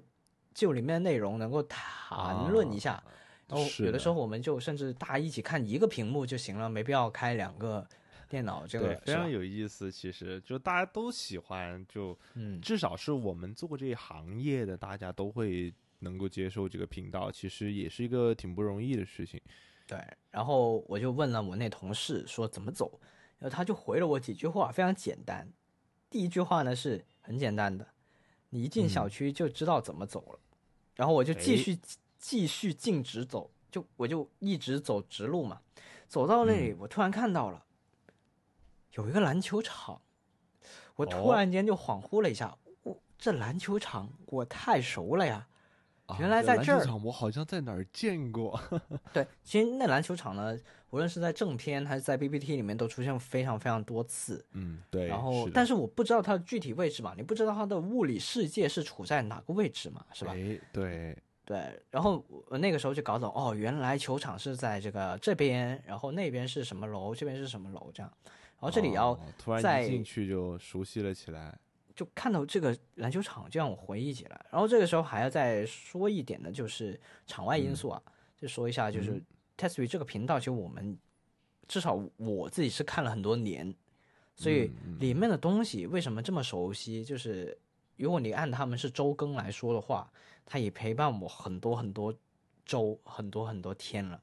就里面的内容能够谈论一下。然后有的时候我们就甚至大家一起看一个屏幕就行了，没必要开两个电脑。这个非常有意思，其实就大家都喜欢，就嗯，至少是我们做这一行业的，大家都会。能够接受这个频道，其实也是一个挺不容易的事情。对，然后我就问了我那同事说怎么走，然后他就回了我几句话，非常简单。第一句话呢是很简单的，你一进小区就知道怎么走了。然后我就继续继续径直走，就我就一直走直路嘛。走到那里，我突然看到了有一个篮球场，我突然间就恍惚了一下，我这篮球场我太熟了呀。原来在这儿，我好像在哪儿见过。对，其实那篮球场呢，无论是在正片还是在 B P T 里面，都出现非常非常多次。嗯，对。然后，但是我不知道它的具体位置嘛，你不知道它的物理世界是处在哪个位置嘛，是吧？哎，对对。然后我那个时候就搞懂，哦，原来球场是在这个这边，然后那边是什么楼，这边是什么楼，这样。然后这里要突然一进去就熟悉了起来。就看到这个篮球场，就让我回忆起来。然后这个时候还要再说一点的，就是场外因素啊，就说一下，就是 t e s t r y 这个频道，其实我们至少我自己是看了很多年，所以里面的东西为什么这么熟悉？就是如果你按他们是周更来说的话，它也陪伴我很多很多周，很多很多天了。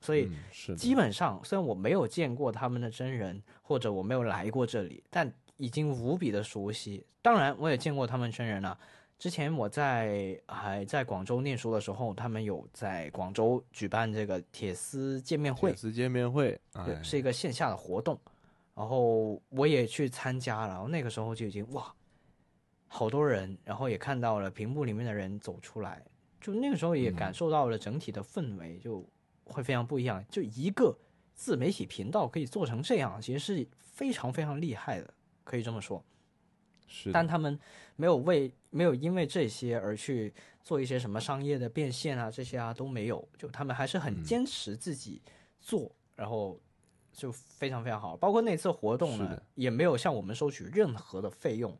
所以基本上，虽然我没有见过他们的真人，或者我没有来过这里，但已经无比的熟悉，当然我也见过他们真人了。之前我在还在广州念书的时候，他们有在广州举办这个铁丝见面会，铁丝见面会，对，是一个线下的活动。然后我也去参加了，然后那个时候就已经哇，好多人，然后也看到了屏幕里面的人走出来，就那个时候也感受到了整体的氛围，就会非常不一样。就一个自媒体频道可以做成这样，其实是非常非常厉害的。可以这么说，是，但他们没有为没有因为这些而去做一些什么商业的变现啊，这些啊都没有，就他们还是很坚持自己做，然后就非常非常好。包括那次活动呢，也没有向我们收取任何的费用，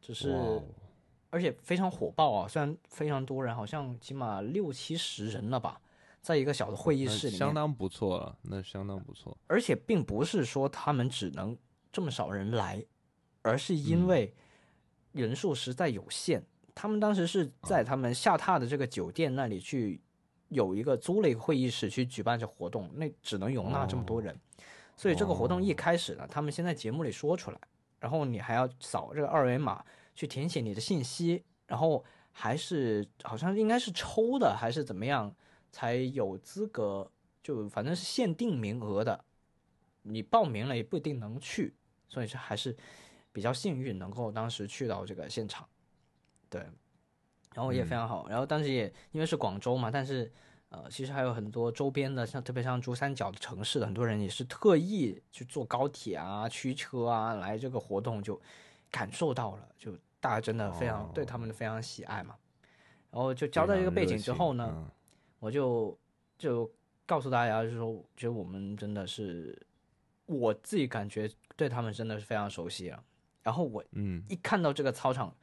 只是而且非常火爆啊，虽然非常多人，好像起码六七十人了吧，在一个小的会议室里面，相当不错了，那相当不错。而且并不是说他们只能这么少人来。而是因为人数实在有限，他们当时是在他们下榻的这个酒店那里去有一个租了一个会议室去举办这活动，那只能容纳这么多人，所以这个活动一开始呢，他们先在节目里说出来，然后你还要扫这个二维码去填写你的信息，然后还是好像应该是抽的还是怎么样才有资格，就反正是限定名额的，你报名了也不一定能去，所以这还是。比较幸运能够当时去到这个现场，对，然后也非常好。然后当时也因为是广州嘛，但是呃，其实还有很多周边的，像特别像珠三角的城市的很多人也是特意去坐高铁啊、驱车啊来这个活动，就感受到了，就大家真的非常对他们的非常喜爱嘛。然后就交代这个背景之后呢，我就就告诉大家，就是说，觉得我们真的是我自己感觉对他们真的是非常熟悉了。然后我嗯一看到这个操场，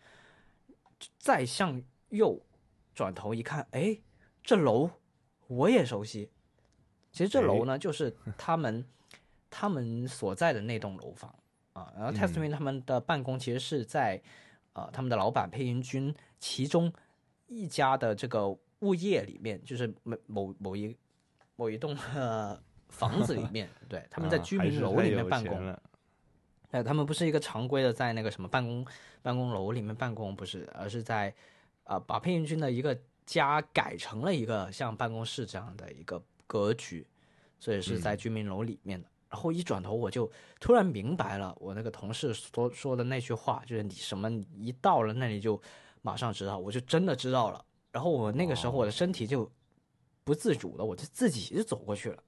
再向右转头一看，哎，这楼我也熟悉。其实这楼呢，就是他们他们所在的那栋楼房啊。然后嗯 Testmin 他们的办公其实是在呃他们的老板配音君其中一家的这个物业里面，就是某某某一某一栋呃房子里面，对，他们在啊居民楼里面办公。他们不是一个常规的在那个什么办公办公楼里面办公，不是，而是在呃把配音君的一个家改成了一个像办公室这样的一个格局，所以是在居民楼里面的。然后一转头我就突然明白了，我那个同事说说的那句话，就是你什么一到了那里就马上知道，我就真的知道了。然后我那个时候我的身体就不自主的，我就自己就走过去了。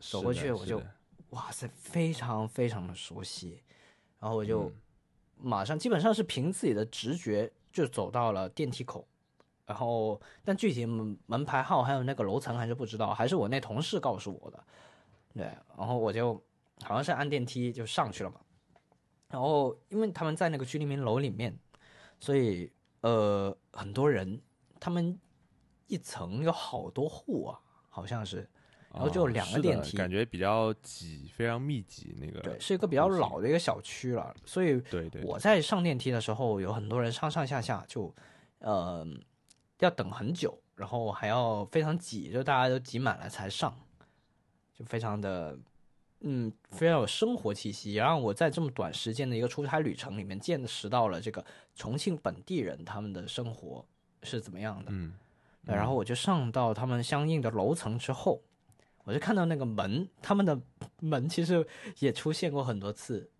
走过去我就哇塞，非常非常的熟悉，然后我就嗯。马上基本上是凭自己的直觉就走到了电梯口，然后但具体门门牌号还有那个楼层还是不知道，还是我那同事告诉我的，对，然后我就好像是按电梯就上去了嘛，然后因为他们在那个居民楼里面，所以呃很多人，他们一层有好多户啊，好像是。然后就两个电梯感觉比较挤，非常密集那个。对，是一个比较老的一个小区了，所以对对，我在上电梯的时候，有很多人上上下下就，呃，要等很久，然后还要非常挤，就大家都挤满了才上，就非常的，嗯，非常有生活气息，也让我在这么短时间的一个出差旅程里面见识到了这个重庆本地人他们的生活是怎么样的。嗯，对然后我就上到他们相应的楼层之后，我就看到那个门，他们的门其实也出现过很多次，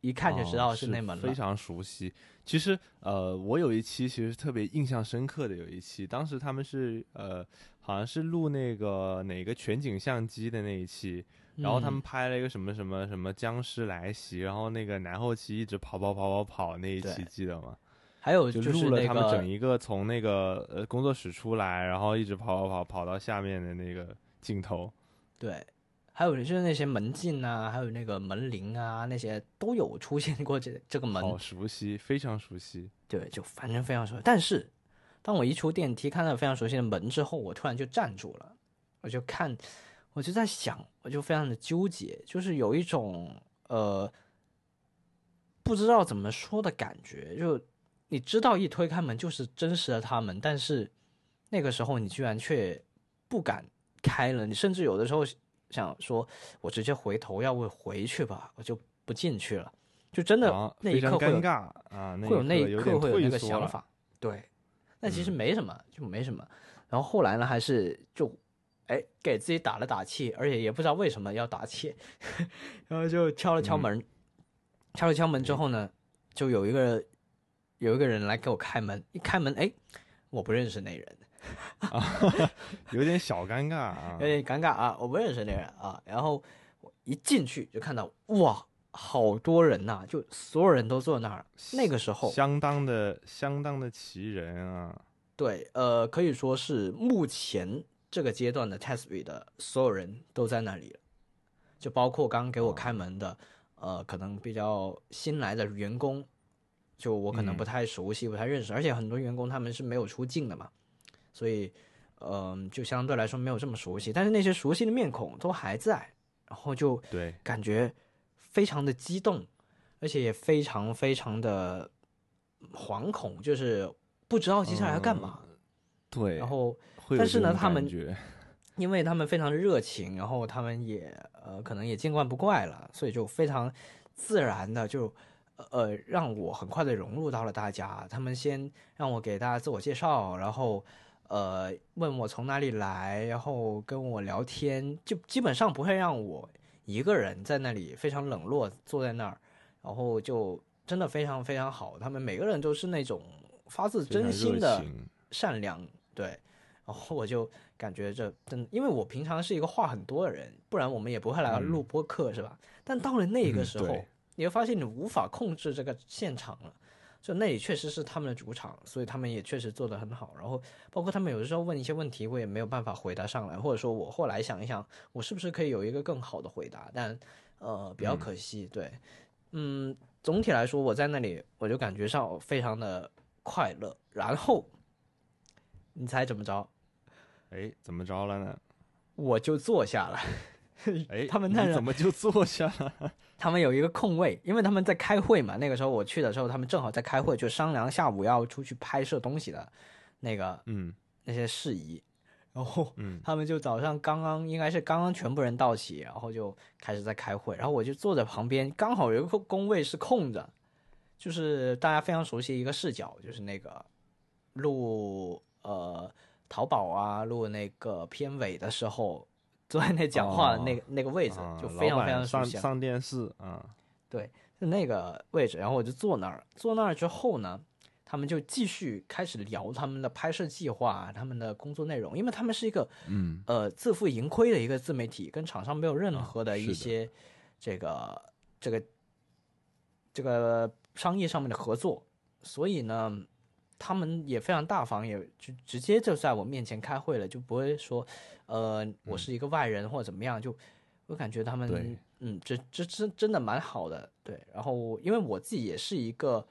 一看就知道哦是那门了。非常熟悉。其实，呃，我有一期其实特别印象深刻的有一期，当时他们是呃，好像是录那个哪个全景相机的那一期，然后他们嗯拍了一个什么什么什么僵尸来袭，然后那个男后期一直跑跑跑跑跑那一期记得吗？还有就是录了那他们整一个从那个呃工作室出来，然后一直跑跑跑跑到下面的那个镜头。对，还有就是那些门禁啊，还有那个门铃啊，那些都有出现过这这个门。好熟悉，非常熟悉。对，就反正非常熟悉。但是当我一出电梯看到非常熟悉的门之后，我突然就站住了，我就看，我就在想，我就非常的纠结，就是有一种呃不知道怎么说的感觉，就你知道一推开门就是真实的他们，但是那个时候你居然却不敢开了，你甚至有的时候想说，我直接回头，要不回去吧，我就不进去了，就真的啊，那一刻尴尬啊，那会有那一刻会有那个。想法，对，但其实嗯。没什么，就没什么。然后后来呢，还是就哎给自己打了打气，而且也不知道为什么要打气，然后就敲了敲嗯。门，敲了敲门之后呢，就有一个有一个人来给我开门，一开门，哎，我不认识那人，有点小尴尬啊有。点尴尬啊，我不认识那人啊。然后我一进去就看到哇，好多人呐、就所有人都坐那儿。那个时候，相当的相当的齐人啊，对，呃，可以说是目前这个阶段的 test 的所有人都在那里了，就包括刚给我开门的，呃，可能比较新来的员工，就我可能不嗯太熟悉、不太认识，而且很多员工他们是没有出镜的嘛，所以，嗯、就相对来说没有这么熟悉，但是那些熟悉的面孔都还在，然后就对，感觉非常的激动，而且也非常非常的惶恐，就是不知道接下来要干嘛。对，然后，会但是呢他们 因为他们非常热情，然后他们也呃可能也见惯不怪了，所以就非常自然的就呃让我很快的融入到了大家。他们先让我给大家自我介绍，然后呃问我从哪里来，然后跟我聊天，就基本上不会让我一个人在那里非常冷落坐在那儿，然后就真的非常非常好。他们每个人都是那种发自真心的。善良，对，然后我就感觉这真，因为我平常是一个话很多的人，不然我们也不会来嗯录播客，是吧？但到了那个嗯时候，对你会发现你无法控制这个现场了。就那里确实是他们的主场，所以他们也确实做得很好。然后包括他们有的时候问一些问题，我也没有办法回答上来，或者说我后来想一想，我是不是可以有一个更好的回答？但呃，比较嗯可惜，对，嗯，总体来说我在那里我就感觉上非常的快乐。然后你猜怎么着？哎，怎么着了呢？我就坐下了。哎，他们那怎么就坐下了？他们有一个空位，因为他们在开会嘛。那个时候我去的时候，他们正好在开会，就商量下午要出去拍摄东西的那个嗯那些事宜。然后嗯他们就早上刚刚应该是刚刚全部人到齐，然后就开始在开会，然后我就坐在旁边，刚好有一个工位是空着，就是大家非常熟悉一个视角，就是那个录呃淘宝啊，录那个片尾的时候坐在那讲话的那个、那个位置，啊就非常非常熟悉啊。上上电视啊，对，就那个位置，然后我就坐那儿，坐那儿之后呢，他们就继续开始聊他们的拍摄计划、他们的工作内容，因为他们是一个嗯。呃自负盈亏的一个自媒体，跟厂商没有任啊何的一些这个这个这个商业上面的合作，所以呢，他们也非常大方，也就直接就在我面前开会了，就不会说呃我是一个外人或者怎么样，就我感觉他们嗯这这真真的蛮好的，对。然后因为我自己也是一个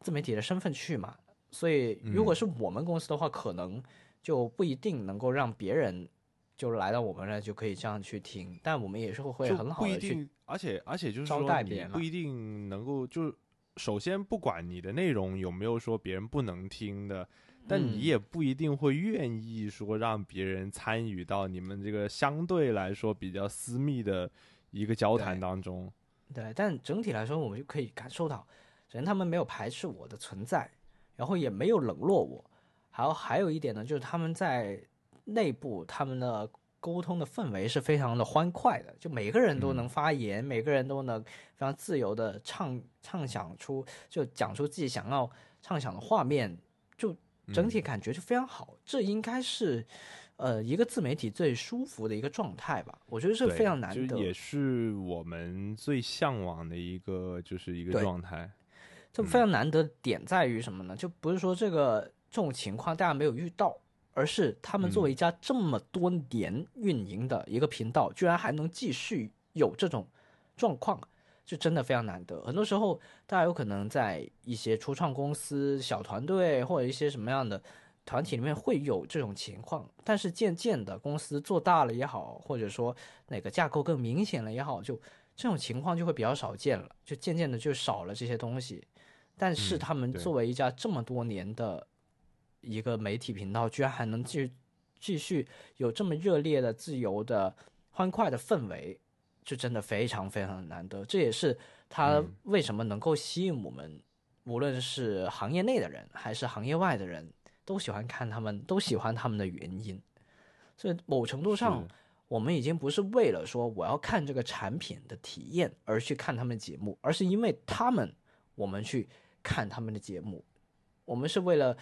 自媒体的身份去嘛，所以如果是我们公司的话，可能就不一定能够让别人就来到我们那就可以这样去听，但我们也是会就很好的去而且而且就是招说你不一定能够就首先不管你的内容有没有说别人不能听的，但嗯。你也不一定会愿意说让别人参与到你们这个相对来说比较私密的一个交谈当中。对，但整体来说，我们就可以感受到，首先他们没有排斥我的存在，然后也没有冷落我，还有还有一点呢，就是他们在内部他们的沟通的氛围是非常的欢快的，就每个人都能发言，每个人都能非常自由的畅畅想出，就讲出自己想要畅想的画面，就整体感觉就非常好。这应该是。呃，一个自媒体最舒服的一个状态吧，我觉得是非常难得。就也是我们最向往的一个，就是一个状态。这非常难得的点在于什么呢？就不是说这个这种情况大家没有遇到，而是他们作为一家这么多年运营的一个频道，居然还能继续有这种状况，就真的非常难得。很多时候，大家有可能在一些初创公司、小团队或者一些什么样的团体里面会有这种情况，但是渐渐的公司做大了也好，或者说哪个架构更明显了也好，就这种情况就会比较少见了，就渐渐的就少了这些东西。但是嗯他们作为一家这么多年的一个媒体频道，居然还能继续继续有这么热烈的、自由的、欢快的氛围，就真的非常非常的难得。这也是他嗯为什么能够吸引我们，无论是行业内的人还是行业外的人，都喜欢看他们，都喜欢他们的原因。所以某程度上，我们已经不是为了说我要看这个产品的体验而去看他们节目，而是因为他们，我们去看他们的节目。我们是为了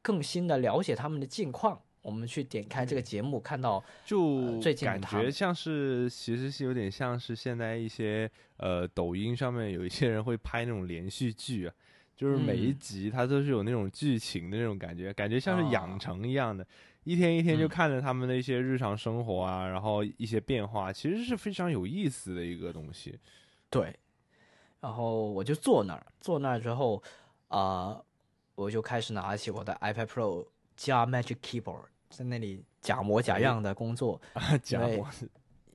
更新的了解他们的近况，我们去点开这个节目，看到就最近感觉像是，其实是有点像是现在一些呃抖音上面有一些人会拍那种连续剧啊，就是每一嗯。集它都是有那种剧情的那种感觉，感觉像是养啊成一样的，一天一天就嗯。看着他们的一些日常生活啊，然后一些变化，其实是非常有意思的一个东西。对，然后我就坐那儿，坐那儿之后，啊、我就开始拿起我的 iPad Pro 加 Magic Keyboard，在那里假模假样的工作，假为模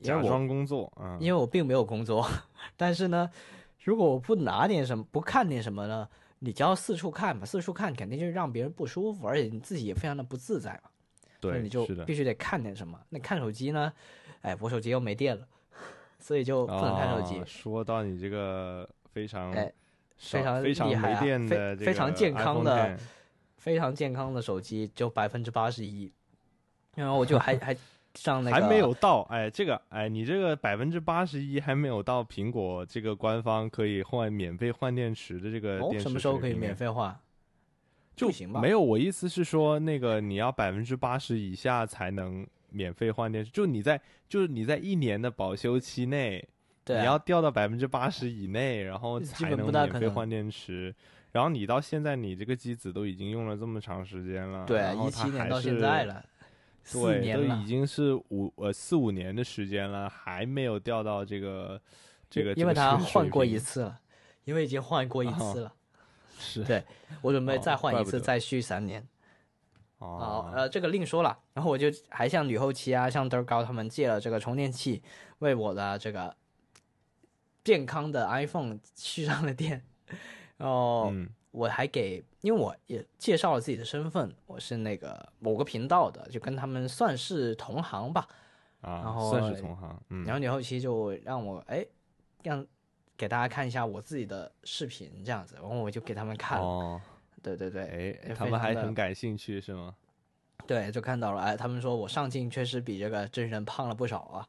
假装工作啊，因为我并没有工作，但是呢，如果我不拿点什么，不看点什么呢，你就要四处看嘛，四处看肯定就是让别人不舒服，而且你自己也非常的不自在嘛，对，你就必，须得看点什么。那看手机呢？哎，我手机又没电了，所以就不能看手机啊。说到你这个非常哎非常非常没厉害啊非电的这非常健康的非常健康的手机就百分之八十一，然后我就还还上那个还没有到，哎，这个，哎，你这个百分之八十一还没有到苹果这个官方可以换免费换电池的这个哦，电池什么时候可以免费换？就行吧？没有，我意思是说，那个你要百分之八十以下才能免费换电池，就你在就是你在一年的保修期内，对啊、你要掉到百分之八十以内，然后基才能免费换电池。然后你到现在，你这个机子都已经用了这么长时间了，对，一七年到现是在了，四对，年了都已。经是五呃四五年的时间了，还没有掉到这个这个，因为这个他换过一次了，因为已经换过一次了，平是对我准备哦再换一次，再续三年。哦，呃，这个另说了。然后我就还向吕后期啊，向德高他们借了这个充电器，为我的这个健康的 iPhone 续上了电。然后嗯我还给，因为我也介绍了自己的身份，我是那个某个频道的，就跟他们算是同行吧。啊，然后算是同行，嗯，然后你后期就让我哎，让给大家看一下我自己的视频这样子，然后我就给他们看了。哦，对对对，哎，他们还很感兴趣是吗？对，就看到了，哎，他们说我上镜确实比这个真人胖了不少啊，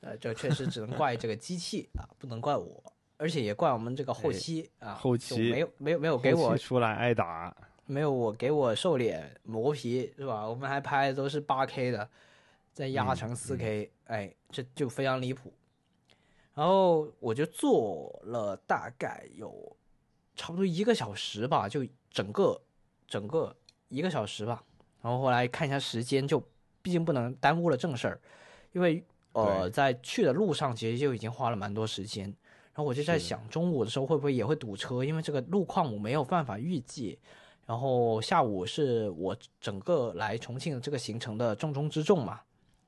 呃，这确实只能怪这个机器啊，不能怪我，而且也怪我们这个后哎期啊，后期没有没有没有给我出来挨打，没有我给我瘦脸磨皮是吧？我们还拍的都是八 K 的，再压嗯成四 K，、哎，这就非常离谱。然后我就做了大概有差不多一个小时吧，就整个整个一个小时吧。然后后来看一下时间，就毕竟不能耽误了正事儿，因为呃在去的路上其实就已经花了蛮多时间。然后我就在想，中午的时候会不会也会堵车？因为这个路况我没有办法预计。然后下午是我整个来重庆的这个行程的重中之重嘛，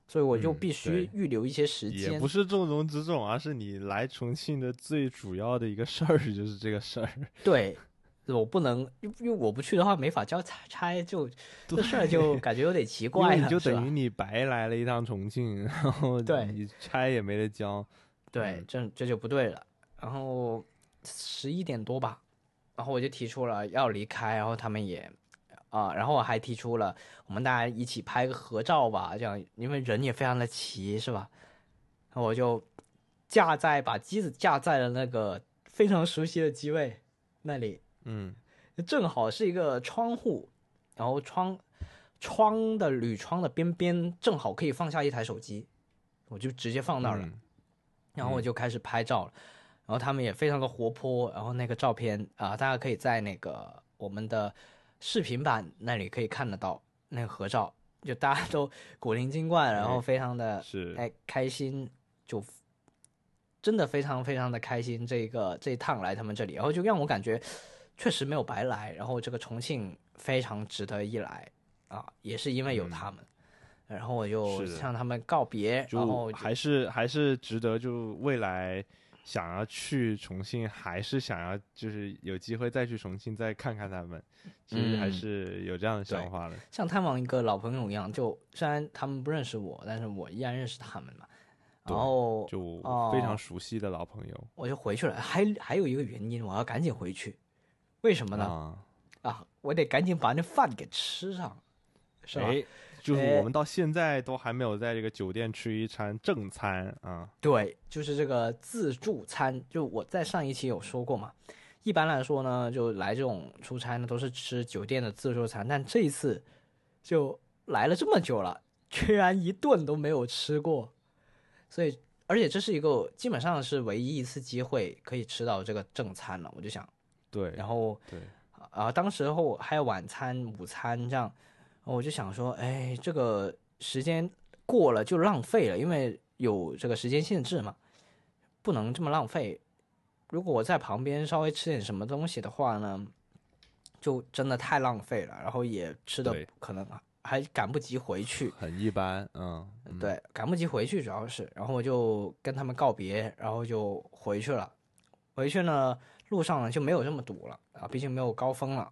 所以我就嗯必须预留一些时间也间。不是重中之重，而是你来重庆的最主要的一个事儿就是这个事儿。对，我不能，因因为我不去的话没法交差，差就 这事儿就感觉有点奇怪了，你就等于你白来了一趟重庆，然后对你差也没得交。对嗯，这这就不对了。然后十一点多吧，然后我就提出了要离开，然后他们也啊、然后我还提出了我们大家一起拍个合照吧，这样因为人也非常的齐，是吧？然后我就架在把机子架在了那个非常熟悉的机位那里，嗯正好是一个窗户，然后窗窗的铝窗的边边正好可以放下一台手机，我就直接放那儿了。嗯然后我就开始拍照了，然后他们也非常的活泼，然后那个照片啊、大家可以在那个我们的视频版那里可以看得到那个合照，就大家都 古灵精怪，然后哎非常的是哎开心，就真的非常非常的开心，这个这一趟来他们这里，然后就让我感觉确实没有白来，然后这个重庆非常值得一来啊，也是因为有他们。然后我就向他们告别，然后还是还是值得，就未来想要去重庆，还是想要就是有机会再去重庆再看看他们，其实还嗯是有这样的想法的。像探望一个老朋友一样，就虽然他们不认识我，但是我依然认识他们嘛。对然后就哦非常熟悉的老朋友我就回去了。还还有一个原因，我要赶紧回去，为什么呢？啊，啊，我得赶紧把那饭给吃上，是吧？哎，就是哎我们到现在都还没有在这个酒店吃一餐正餐啊。对，就是这个自助餐，就我在上一期有说过嘛。一般来说呢，就来这种出差呢，都是吃酒店的自助餐，但这一次就来了这么久了，居然一顿都没有吃过，所以而且这是一个基本上是唯一一次机会可以吃到这个正餐了，我就想，对，然后对，啊，当时候还有晚餐、午餐这样，我就想说，哎，这个时间过了就浪费了，因为有这个时间限制嘛，不能这么浪费。如果我在旁边稍微吃点什么东西的话呢，就真的太浪费了，然后也吃的可能还赶不及回去。很一般，嗯，嗯，对，赶不及回去主要是，然后我就跟他们告别，然后就回去了。回去呢，路上呢就没有这么堵了啊，毕竟没有高峰了，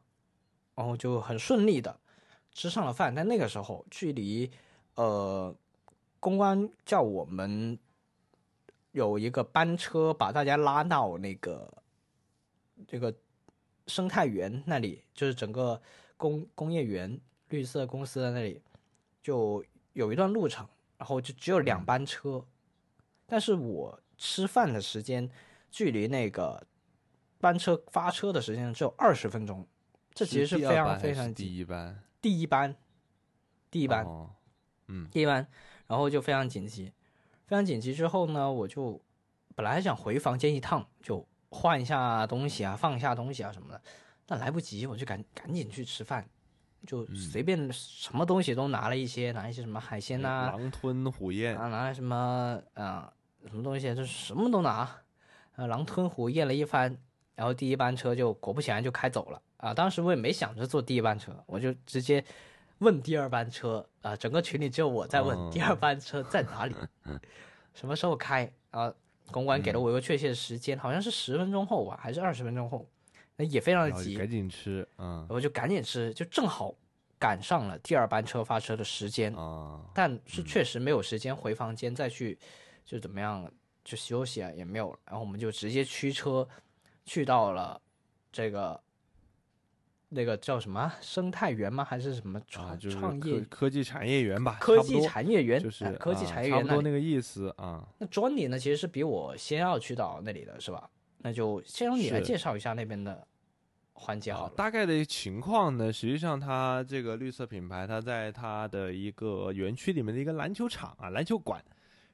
然后就很顺利的吃上了饭。但那个时候距离呃公安叫我们有一个班车把大家拉到那个这个生态园那里，就是整个工工业园绿色公司的那里，就有一段路程，然后就只有两班车，但是我吃饭的时间距离那个班车发车的时间只有二十分钟，这其实是非常非常紧。第一班，第一班，第一班，哦，嗯，第一班，然后就非常紧急，非常紧急之后呢，我就本来还想回房间一趟，就换一下东西啊，放一下东西啊什么的，但来不及，我就赶赶紧去吃饭，就嗯随便什么东西都拿了一些，拿一些什么海鲜呐、狼吞虎咽，啊，拿来什么啊、什么东西，就是什么都拿，呃，狼吞虎咽了一番，然后第一班车就果不其然就开走了。啊。当时我也没想着坐第一班车，我就直接问第二班车啊、整个群里只有我在问哦第二班车在哪里，什么时候开啊、公关给了我一个确切的时间，好像是十分钟后吧，还是二十分钟后，那也非常的急，赶紧吃，嗯。我就赶紧吃，就正好赶上了第二班车发车的时间，啊，但是确实没有时间回房间再去就怎么样就休息啊，也没有了，然后我们就直接驱车去到了这个那个叫什么啊生态园吗？还是什么啊创、就是创业科科技产业园吧，科技产业园？就是哎科技啊产业园多那个意思啊。那 Johnny 呢，其实是比我先要去到那里的，是吧？那就先由你来介绍一下那边的环节好。大概的情况呢，实际上它这个绿色品牌，它在它的一个园区里面的一个篮球场啊，篮球馆，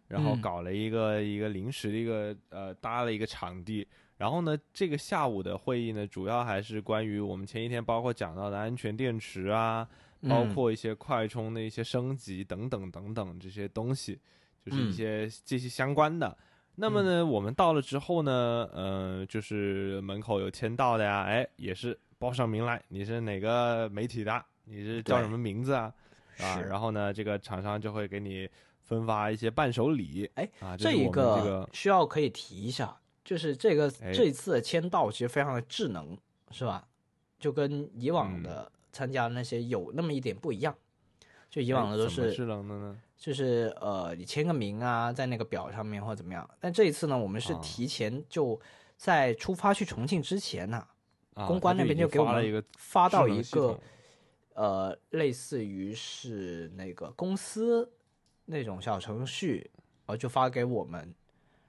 然后嗯搞了一个、一个临时的一个呃搭了一个场地。然后呢，这个下午的会议呢，主要还是关于我们前一天包括讲到的安全电池啊，包嗯括一些快充的一些升级等等等等这些东西，就是一嗯些这些相关的。那么呢，我们到了之后呢，呃，就是门口有签到的呀，哎，也是报上名来，你是哪个媒体的，你是叫什么名字啊？啊，然后呢，这个厂商就会给你分发一些伴手礼。哎啊，这一个需要可以提一下，就是这个哎这一次的签到其实非常的智能，是吧？就跟以往嗯的参加的那些有那么一点不一样。就以以往的都是智能的呢？就是呃，你签个名啊，在那个表上面或者怎么样。但这一次呢，我们是啊提前就在出发去重庆之前呢、啊，公关那边就给我们发了一个发到一个呃，类似于是那个公司那种小程序，然后就发给我们，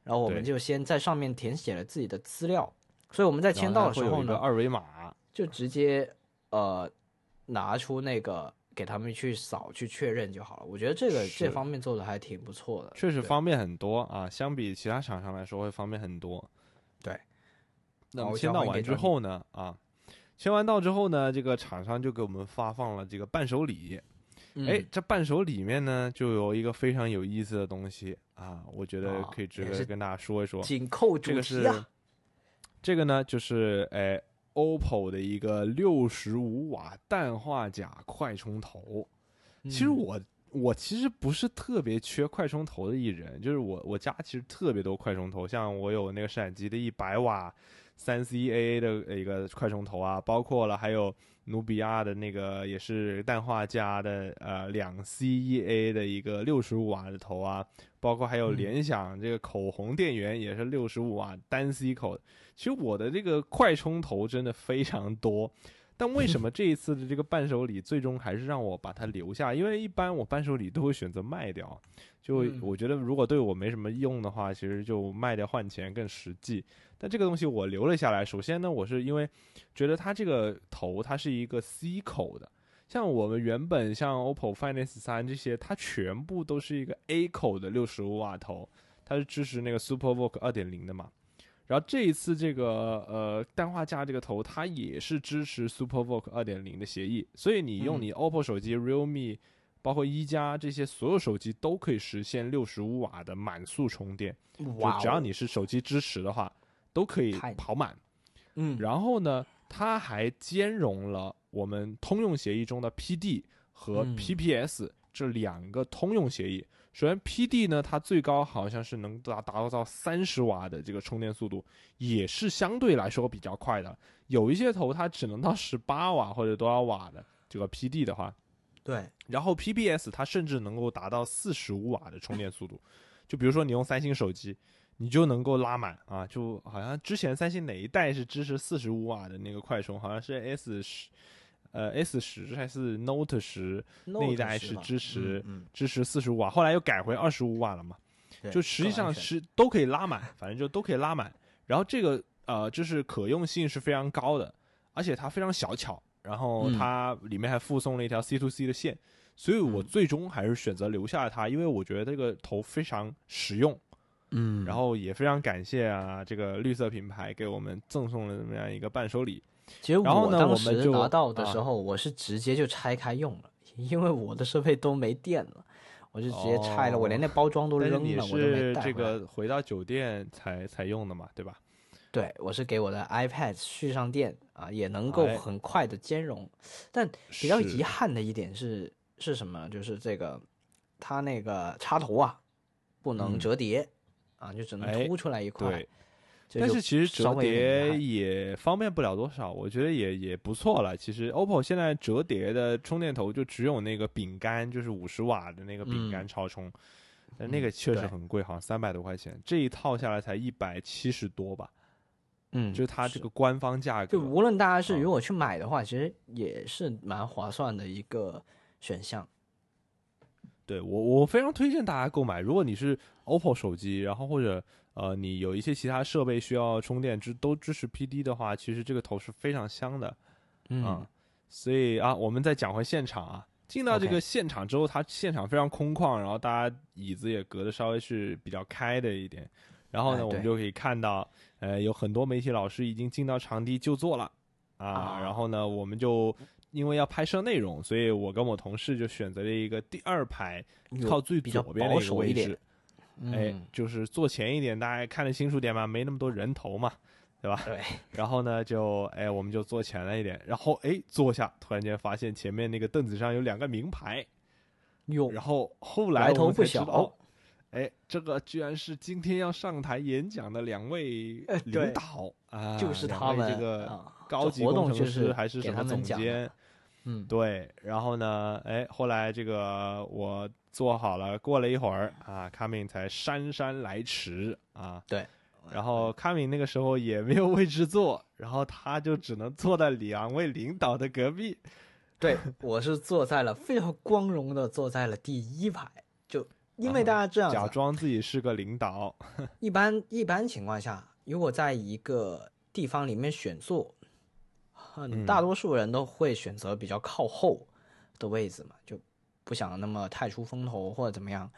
然后我们就先在上面填写了自己的资料，所以我们在签到的时候呢，二维码，就直接呃拿出那个给他们去扫去确认就好了。我觉得这个这方面做的还挺不错的，确实方便很多啊，相比其他厂商来说会方便很多。对。那我交签到完之后呢，啊，签完到之后呢，这个厂商就给我们发放了这个伴手礼。嗯哎，这伴手里面呢，就有一个非常有意思的东西啊，我觉得啊可以值得跟大家说一说。紧扣主这个是这个呢，就是哎，OPPO 的一个六十五瓦氮化钾快充头。其实嗯我我其实不是特别缺快充头的艺人，就是我我家其实特别多快充头，像我有那个闪击的一百瓦三 CAA 的一个快充头啊，包括了还有努比亚的那个也是氮化镓的呃两 CEA 的一个六十五瓦的头啊，包括还有嗯联想这个口红电源也是六十五瓦单 C 口。其实我的这个快充头真的非常多，但为什么 这一次的这个伴手礼最终还是让我把它留下？因为一般我伴手礼都会选择卖掉，就嗯我觉得如果对我没什么用的话，其实就卖掉换钱更实际。但这个东西我留了下来，首先呢，我是因为觉得它这个头它是一个 C 口的。像我们原本像 OPPO Find X 三这些，它全部都是一个 A 口的六十五瓦头，它是支持那个 SuperVOOC 二点零的嘛。然后这一次这个呃氮化镓这个头，它也是支持 SuperVOOC 二点零的协议，所以你用嗯。你 OPPO 手机、Realme，包括一加这些所有手机都可以实现六十五瓦的满速充电，就只要你是手机支持的话，都可以跑满。嗯，然后呢，它还兼容了我们通用协议中的 PD 和嗯。PPS 这两个通用协议。首先，PD 呢，它最高好像是能达达到到三十瓦的这个充电速度，也是相对来说比较快的。有一些头它只能到十八瓦或者多少瓦的这个 PD 的话，对，然后 PBS 它甚至能够达到四十五瓦的充电速度，就比如说你用三星手机，你就能够拉满啊，就好像之前三星哪一代是支持四十五瓦的那个快充，好像是 S 十，呃 S 十还是 Note 十那一代是支持嗯，支持四十五瓦，后来又改回二十五瓦了嘛，对就实际上是都可以拉满，反正就都可以拉满。然后这个呃，就是可用性是非常高的，而且它非常小巧，然后嗯它里面还附送了一条 C to C 的线，所以我嗯最终还是选择留下了它，因为我觉得这个头非常实用，嗯，然后也非常感谢啊这个绿色品牌给我们赠送了这么样一个伴手礼。其实我们就时拿到的啊时候，我是直接就拆开用了，因为我的设备都没电了，我就直接拆了，我连那包装都扔了，我都没带这个回到酒店才才用的嘛，对吧？对我是给我的 iPad 续上电啊，也能够哎很快的兼容。但比较遗憾的一点是是什么？就是这个它那个插头啊不能嗯折叠、啊，就只能哎凸出来一块。但是其实折叠也方便不了多少，我觉得也也不错了。其实 OPPO 现在折叠的充电头就只有那个饼干，就是五十瓦的那个饼干嗯超充，但那个确实很贵，好像三百多块钱，这一套下来才一百七十多吧，嗯，就是它这个官方价格。就无论大家是啊如果去买的话，其实也是蛮划算的一个选项。对我我非常推荐大家购买。如果你是 OPPO 手机，然后或者呃你有一些其他设备需要充电支都支持 PD 的话，其实这个头是非常香的。嗯，啊，所以啊，我们再讲回现场啊。进到这个现场之后，它现场非常空旷，然后大家椅子也隔得稍微是比较开的一点。然后呢，哎我们就可以看到，呃，有很多媒体老师已经进到场地就座了啊。啊然后呢，我们就因为要拍摄内容，所以我跟我同事就选择了一个第二排靠最左边的一个位置。哎嗯，，就是坐前一点，大家看得清楚点嘛，没那么多人头嘛，对吧？对，然后呢，就哎，我们就坐前了一点，然后哎，坐下，突然间发现前面那个凳子上有两个名牌，有然后后来我们才知道哦哎，这个居然是今天要上台演讲的两位领导啊，就是他们这个啊高级工程师就是还是什么总监，嗯，对，然后呢，哎，后来这个我做好了，过了一会儿啊，卡敏才姗姗来迟啊。对。然后卡敏那个时候也没有位置坐，然后他就只能坐在两位领导的隔壁。对，我是坐在了非常光荣的坐在了第一排，就因为大家这样假装自己是个领导。一般一般情况下，如果在一个地方里面选座，很嗯大多数人都会选择比较靠后的位置嘛，就不想那么太出风头或者怎么样。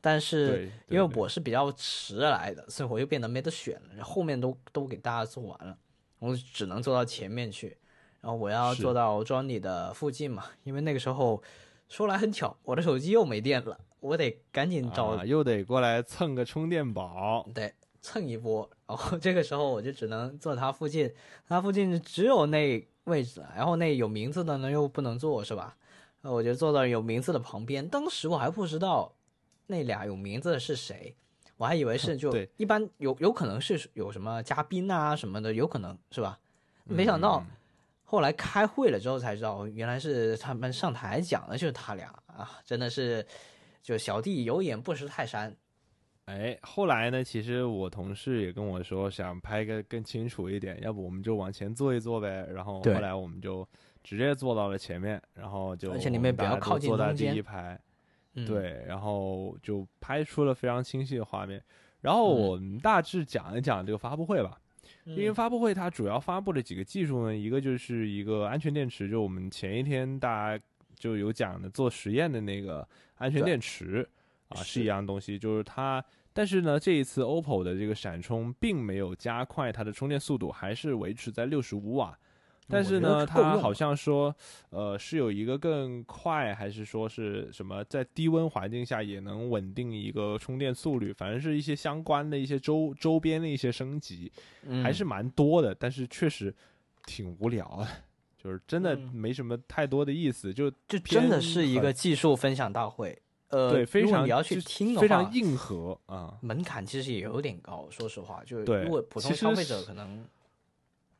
但是因为我是比较迟来的，所以我就变得没得选了，后面都都给大家做完了，我只能坐到前面去。然后我要是坐到 Johnny 的附近嘛，因为那个时候说来很巧，我的手机又没电了，我得赶紧找啊，又得过来蹭个充电宝。对，蹭一波。然后这个时候我就只能坐他附近，他附近只有那位置，然后那有名字的呢又不能坐，是吧？呃我就坐到有名字的旁边。当时我还不知道那俩有名字的是谁，我还以为是 就一般有有可能是有什么嘉宾啊什么的，有可能是吧？没想到嗯后来开会了之后才知道，原来是他们上台讲的就是他俩啊，真的是就小弟有眼不识泰山。哎，后来呢，其实我同事也跟我说，想拍个更清楚一点，要不我们就往前坐一坐呗。然后后来我们就直接坐到了前面，然后就而且你我们比较靠近坐在第中间一排，嗯，对，然后就拍出了非常清晰的画面。然后嗯我们大致讲一讲这个发布会吧，嗯，因为发布会它主要发布的几个技术呢，一个就是一个安全电池，就我们前一天大家就有讲的做实验的那个安全电池啊，是是一样东西，就是它。但是呢，这一次 OPPO 的这个闪充并没有加快它的充电速度，还是维持在六十五瓦。但是呢，它好像说，呃，是有一个更快，还是说是什么，在低温环境下也能稳定一个充电速率，反正是一些相关的一些周周边的一些升级，还是嗯蛮多的。但是确实挺无聊的，就是真的嗯没什么太多的意思，就就真的是一个技术分享大会。呃，对，非常你要去听的话，非常硬核啊。门槛其实也有点高，说实话，就是如果普通消费者可能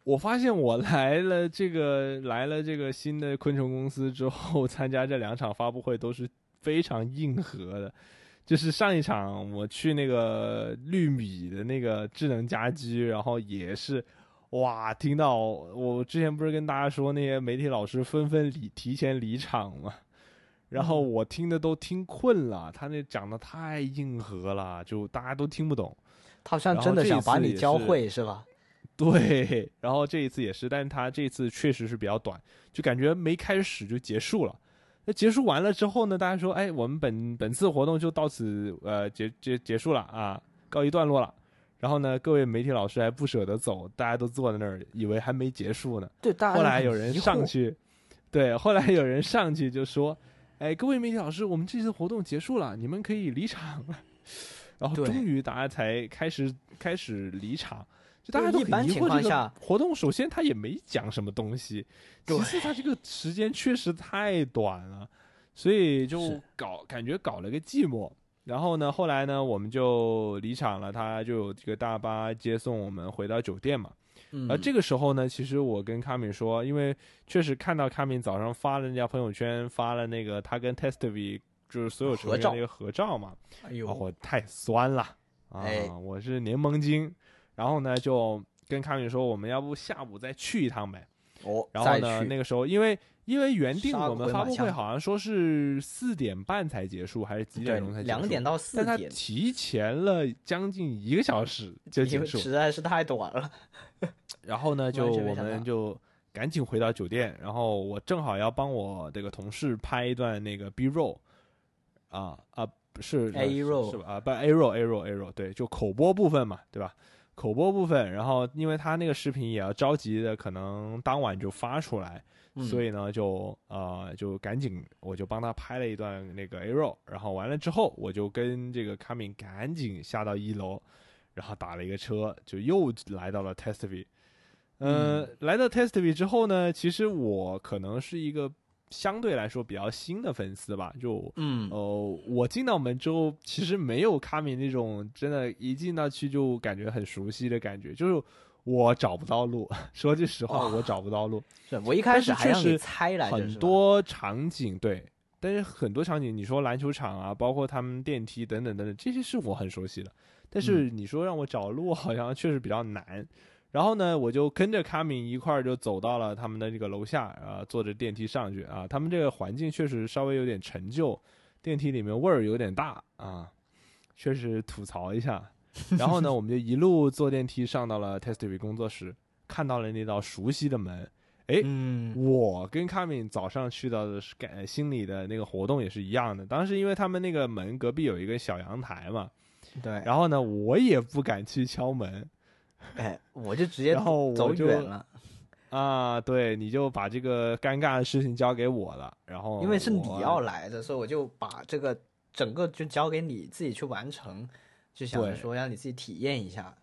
我发现我来了这个来了这个新的昆虫公司之后，参加这两场发布会都是非常硬核的。就是上一场我去那个绿米的那个智能家居，然后也是，哇，听到我之前不是跟大家说那些媒体老师纷纷离提前离场嘛，然后我听的都听困了，他那讲的太硬核了，就大家都听不懂。他好像真的想把你教会是吧？对，然后这一次也是，但是他这次确实是比较短，就感觉没开始就结束了。那结束完了之后呢，大家说，哎，我们本本次活动就到此呃结结结束了啊，告一段落了。然后呢，各位媒体老师还不舍得走，大家都坐在那儿，以为还没结束呢。对，大家后来有人，上去，对，后来有人上去就说：“哎，各位媒体老师，我们这次活动结束了，你们可以离场了。”然后终于大家才开始开始离场，就大家都一般很疑惑这个情况下活动，首先他也没讲什么东西，其对次他这个时间确实太短了，所以就搞感觉搞了个寂寞。然后呢，后来呢，我们就离场了，他就有这个大巴接送我们回到酒店嘛。嗯，而这个时候呢，其实我跟卡米说，因为确实看到卡米早上发了那条朋友圈，发了那个他跟 Testovi 就是所有成员那个合照嘛，哎呦，啊，我太酸了啊！哎我是柠檬精，然后呢就跟卡敏说，我们要不下午再去一趟呗。哦，然后呢，那个时候因为因为原定我们发布会好像说是四点半才结束，还是几点钟才结束？两点到四点但他点，提前了将近一个小时 就结束。实在是太短了。然后呢，就我们就赶紧回到酒店，然后我正好要帮我这个同事拍一段那个 B roll，啊啊不是 A roll 是吧？啊不 A roll A roll A roll 对，就口播部分嘛，对吧？口播部分，然后因为他那个视频也要着急的，可能当晚就发出来，嗯所以呢，就呃就赶紧我就帮他拍了一段那个 A roll，然后完了之后，我就跟这个卡敏赶紧下到一楼，然后打了一个车，就又来到了 Testive。呃，来到 Testive 之后呢，其实我可能是一个相对来说比较新的粉丝吧，就嗯，哦，我进到门之后，其实没有卡米那种真的，一进到去就感觉很熟悉的感觉，就是我找不到路。说句实话，哦我找不到路。是我一开始还是猜来着，很多场景对，但是很多场景，你说篮球场啊，包括他们电梯等等等等，这些是我很熟悉的。但是嗯你说让我找路，好像确实比较难。然后呢，我就跟着卡敏一块儿就走到了他们的这个楼下，啊，坐着电梯上去啊。他们这个环境确实稍微有点陈旧，电梯里面味儿有点大啊，确实吐槽一下。然后呢，我们就一路坐电梯上到了 Testive 工作室，看到了那道熟悉的门。哎，嗯，我跟卡敏早上去到的是感心里的那个活动也是一样的。当时因为他们那个门隔壁有一个小阳台嘛，对，然后呢，我也不敢去敲门哎，我就直接然后我走就远了，啊。对，你就把这个尴尬的事情交给我了。然后因为是你要来的，所以我就把这个整个就交给你自己去完成，就想着说让你自己体验一下。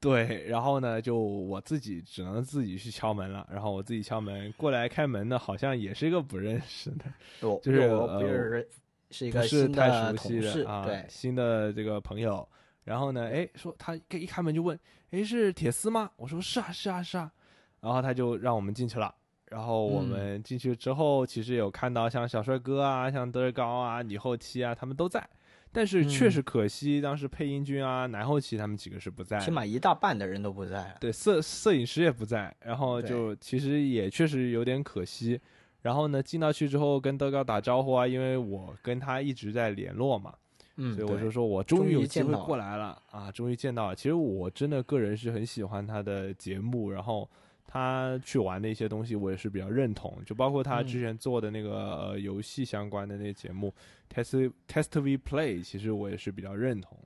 对，然后呢，就我自己只能自己去敲门了。然后我自己敲门过来开门的，好像也是一个不认识的，我就是我呃不是是一个新的熟悉同事，对，新的这个朋友。然后呢，哎，说他一开门就问，哎，是铁丝吗？我说是啊，是啊，是啊。然后他就让我们进去了。然后我嗯们进去之后，其实有看到像小帅哥啊、像德尔高啊、女后期啊，他们都在。但是确嗯实可惜，当时配音君啊、男后期他们几个是不在。起码一大半的人都不在。对，摄摄影师也不在，然后就其实也确实有点可惜。然后呢，进到去之后跟德高打招呼啊，因为我跟他一直在联络嘛，嗯，所以我就说我终于有机会过来了啊，终于见到了。其实我真的个人是很喜欢他的节目，然后他去玩的一些东西我也是比较认同，就包括他之嗯前做的那个、呃游戏相关的那些节目，Test Test V Play，其实我也是比较认同。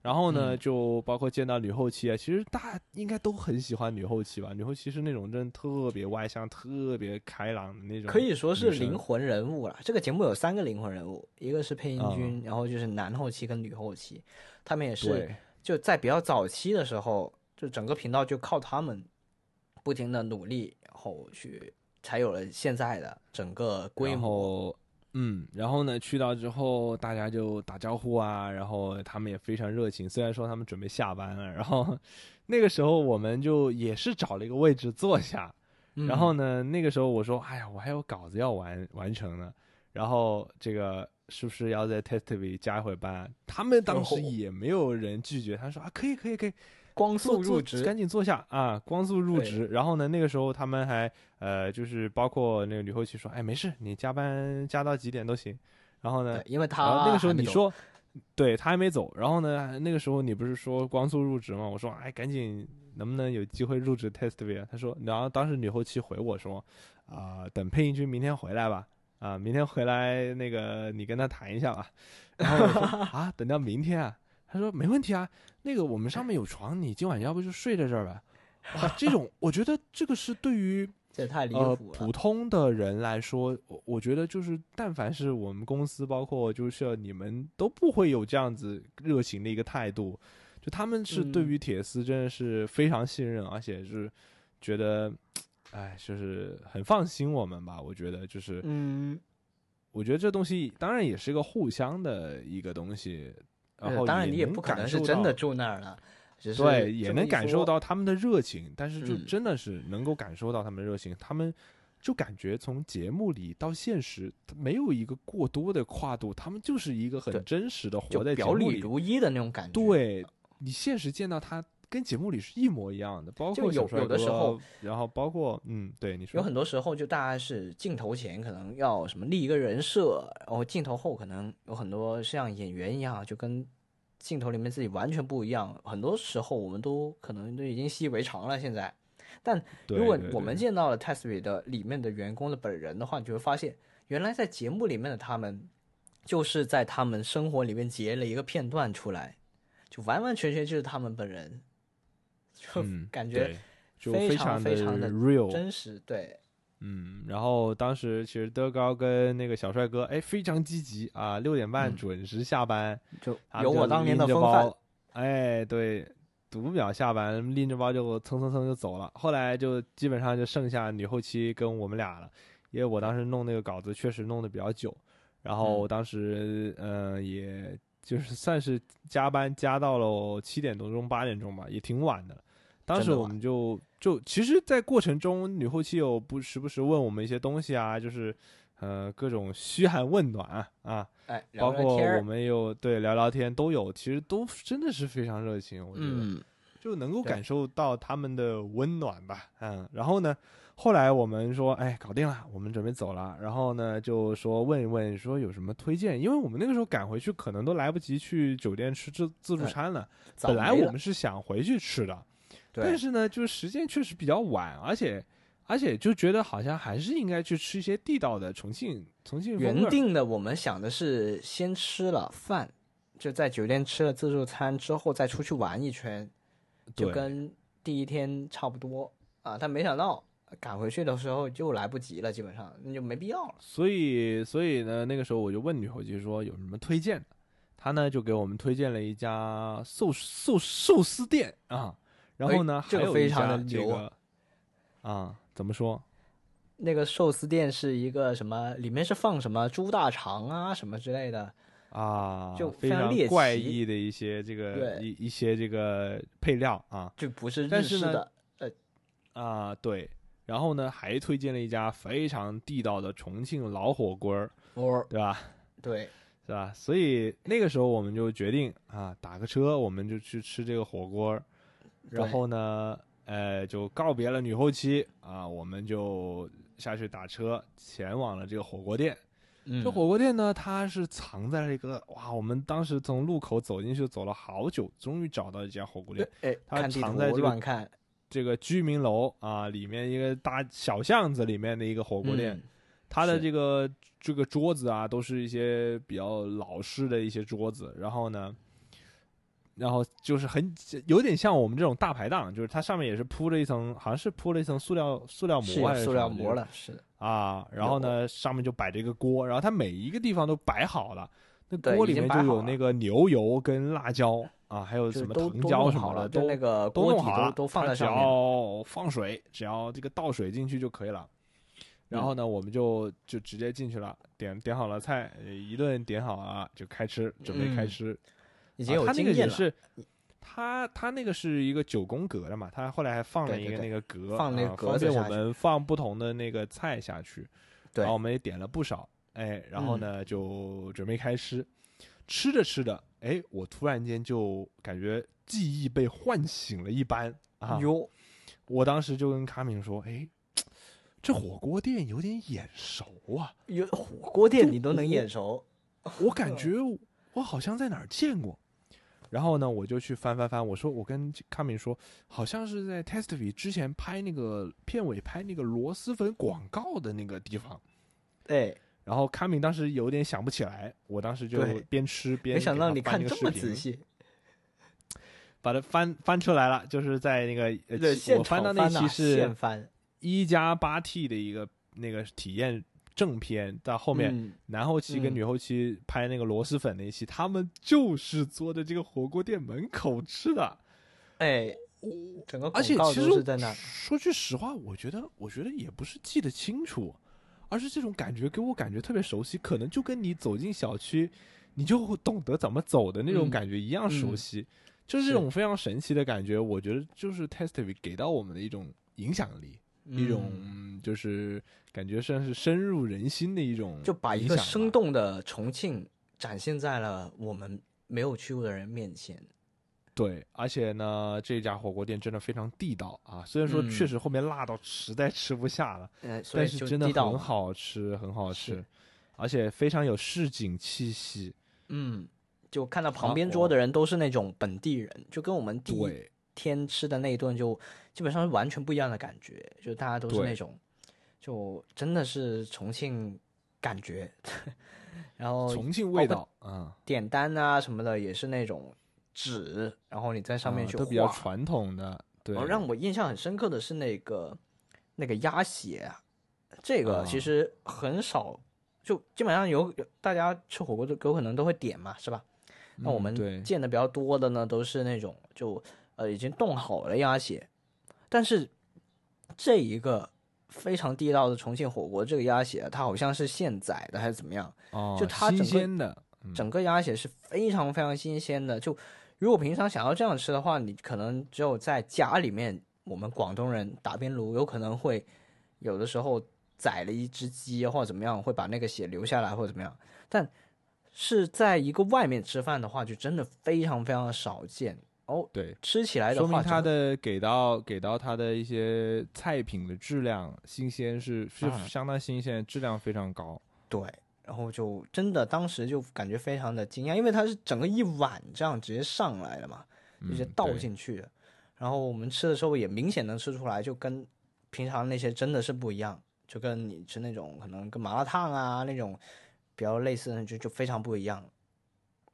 然后呢，嗯就包括见到女后期啊，其实大家应该都很喜欢女后期吧？女后期是那种真的特别外向、特别开朗的那种，可以说是灵魂人物了。这个节目有三个灵魂人物，一个是配音嗯君，然后就是男后期跟女后期，他们也是就在比较早期的时候，就整个频道就靠他们不停的努力，然后去才有了现在的整个规然模。后，嗯，然后呢，去到之后，大家就打招呼啊，然后他们也非常热情。虽然说他们准备下班了，然后那个时候我们就也是找了一个位置坐下。嗯然后呢，那个时候我说，哎呀，我还有稿子要完完成呢。然后这个是不是要在 Testive 加一会班啊？他们当时哦也没有人拒绝，他说啊，可以，可以，可以。光速速入职，赶紧坐下啊！光速入职。然后呢，那个时候他们还呃，就是包括那个吕后期说，哎，没事，你加班加到几点都行。然后呢，，因为他后那个时候你说，对他还没走。然后呢，那个时候你不是说光速入职吗？我说，哎，赶紧能不能有机会入职 Testive 啊？他说，然后当时吕后期回我说，啊、等配音君明天回来吧。啊，明天回来那个你跟他谈一下吧。然后我说啊，等到明天啊。他说没问题啊，那个我们上面有床，你今晚要不就睡在这儿吧。哇，这种我觉得这个是对于这太离呃谱了。普通的人来说，我我觉得就是但凡是我们公司，包括就是你们都不会有这样子热情的一个态度。就就他们是对嗯于铁丝真的是非常信任，而且是觉得，哎，就是很放心我们吧。我觉得就是，嗯，我觉得这东西当然也是一个互相的一个东西，然后呃当然你也不可能是真的住那儿了，只是对，也能感受到他们的热情，但是就嗯真的是能够感受到他们的热情，他们就感觉从节目里到现实没有一个过多的跨度，他们就是一个很真实的活在节表里目里。如一的那种感觉。对你现实见到他跟节目里是一模一样的，包括有括有的时候，然后包括嗯，对你说有很多时候，就大家是镜头前可能要什么立一个人设，然后镜头后可能有很多像演员一样，就跟镜头里面自己完全不一样。很多时候我们都可能都已经习以为常了。现在，但如果我们见到了 Testby 的里面的员工的本人的话，你就会发现，原来在节目里面的他们，就是在他们生活里面截了一个片段出来，就完完全全就是他们本人，就嗯，感觉对就非常常非常的 real，真实。对，嗯，然后当时其实德高跟那个小帅哥哎非常积极啊，六点半嗯准时下班，就就有我当年的风范包。哎，对，读秒下班拎着包就蹭蹭蹭就走了。后来就基本上就剩下女后期跟我们俩了，因为我当时弄那个稿子确实弄得比较久，然后嗯当时嗯、呃也就是算是加班加到了七点多钟八点钟吧，也挺晚的。当时我们就就其实，在过程中，女后期有不时不时问我们一些东西啊，就是呃各种嘘寒问暖啊，哎，包括我们有对聊聊天都有，其实都真的是非常热情，我觉得、嗯，就能够感受到他们的温暖吧，嗯，然后呢，后来我们说，哎，搞定了，我们准备走了，然后呢，就说问一问，说有什么推荐，因为我们那个时候赶回去，可能都来不及去酒店吃自自助餐了，本来我们是想回去吃的，对但是呢，就是时间确实比较晚，而且而且就觉得好像还是应该去吃一些地道的重庆重庆原定的我们想的是先吃了饭，就在酒店吃了自助餐之后再出去玩一圈，就跟第一天差不多啊。但没想到赶回去的时候就来不及了，基本上那就没必要了。所以，所以呢，那个时候我就问女伙计说有什么推荐的，她呢就给我们推荐了一家寿寿寿司店啊，然后呢、哎这个还非常的牛啊个啊，怎么说？那个寿司店是一个什么？里面是放什么猪大肠啊什么之类的，啊，就非非常怪异的一些这个对一一些这个配料啊就不是日式的。啊对，然后呢还推荐了一家非常地道的重庆老火锅儿，哦，对吧？对，是吧？所以那个时候我们就决定啊，打个车，我们就去吃这个火锅儿。然后呢，呃，就告别了女后期啊，我们就下去打车前往了这个火锅店。嗯，这火锅店呢，它是藏在了一个哇，我们当时从路口走进去走了好久，终于找到一家火锅店。哎，它藏在这个乱看这个居民楼啊，里面一个大小巷子里面的一个火锅店。嗯它的这个这个桌子啊，都是一些比较老式的一些桌子，然后呢，然后就是很有点像我们这种大排档，就是它上面也是铺了一层，好像是铺了一层塑料塑料膜还是塑料膜了，是的。啊，然后呢，上面就摆着一个锅，然后它每一个地方都摆好了，那锅里面就有那个牛油跟辣椒啊，还有什么藤椒弄好了，什么的，都那个锅底都弄好了，都都放在上面只。要放水，只要这个倒水进去就可以了。然后呢，我们就就直接进去了，点点好了菜，呃一顿点好啊就开吃，准备开嗯吃。已经有啊他那经验了，个也是，他他那个是一个九宫格的嘛，他后来还放了一个对对对那个格，放那个啊方便我格子下去们放不同的那个菜下去。对然后我们也点了不少，哎，然后嗯呢、就准备开吃，吃着吃着，哎，我突然间就感觉记忆被唤醒了一般啊！哟，我当时就跟卡敏说，哎，这火锅店有点眼熟啊，有火锅店你都能眼熟，我感觉我好像在哪儿见过。然后呢，我就去翻翻翻，我说我跟卡敏说，好像是在 Testify 之前拍那个片尾拍那个螺蛳粉广告的那个地方。对，然后卡敏当时有点想不起来，我当时就边吃边没想到你看这么仔细，把它翻翻出来了，就是在那个呃对，我翻到那期是，一加八 T 的一个那个体验正片，到后面嗯男后期跟嗯女后期拍那个螺蛳粉那一期，他们就是坐在这个火锅店门口吃的。哎，整个而且其实。说句实话，我觉得我觉得也不是记得清楚，而是这种感觉给我感觉特别熟悉，可能就跟你走进小区，你就会懂得怎么走的那种嗯感觉一样熟嗯悉。就是这种非常神奇的感觉，我觉得就是 Testive 给到我们的一种影响力，一种嗯就是感觉算是深入人心的一种，就把一个生。动的重庆展现在了我们没有去过的人面前。对，而且呢，这家火锅店真的非常地道啊！虽然说确嗯实后面辣到实在吃不下了，但是真的很。好吃，很好吃，而且非常有市井气息。嗯，就看到旁啊边桌的人都是那种本地人，就跟我们第一对，天吃的那一顿就基本上是完全不一样的感觉，就大家都是那种，就真的是重庆感觉。然后重庆味道嗯，点单啊什么的也是那种纸，然后你在上面去啊都比较画传统的。对，然后，让我印象很深刻的是那个那个鸭血啊，这个啊其实很少，就基本上有有大家吃火锅都有可能都会点嘛，是吧？那我们见的比较多的呢，都是那种就呃已经冻好了鸭血，但是这一个非常地道的重庆火锅，这个鸭血它好像是现宰的还是怎么样？哦，就它整个鲜的，嗯整个鸭血是非常非常新鲜的。就如果平常想要这样吃的话，你可能只有在家里面，我们广东人打边炉有可能会有的时候宰了一只鸡或者怎么样，会把那个血留下来或者怎么样。但是在一个外面吃饭的话，就真的非常非常的少见哦。对，吃起来的话，说明它的给到给到它的一些菜品的质量新鲜是是啊相当新鲜，质量非常高。对，然后就真的当时就感觉非常的惊讶，因为它是整个一碗这样直接上来的嘛。直接倒进去的。然后我们吃的时候也明显能吃出来，就跟平常那些真的是不一样，就跟你吃那种可能跟麻辣烫啊那种比较类似的，就就非常不一样。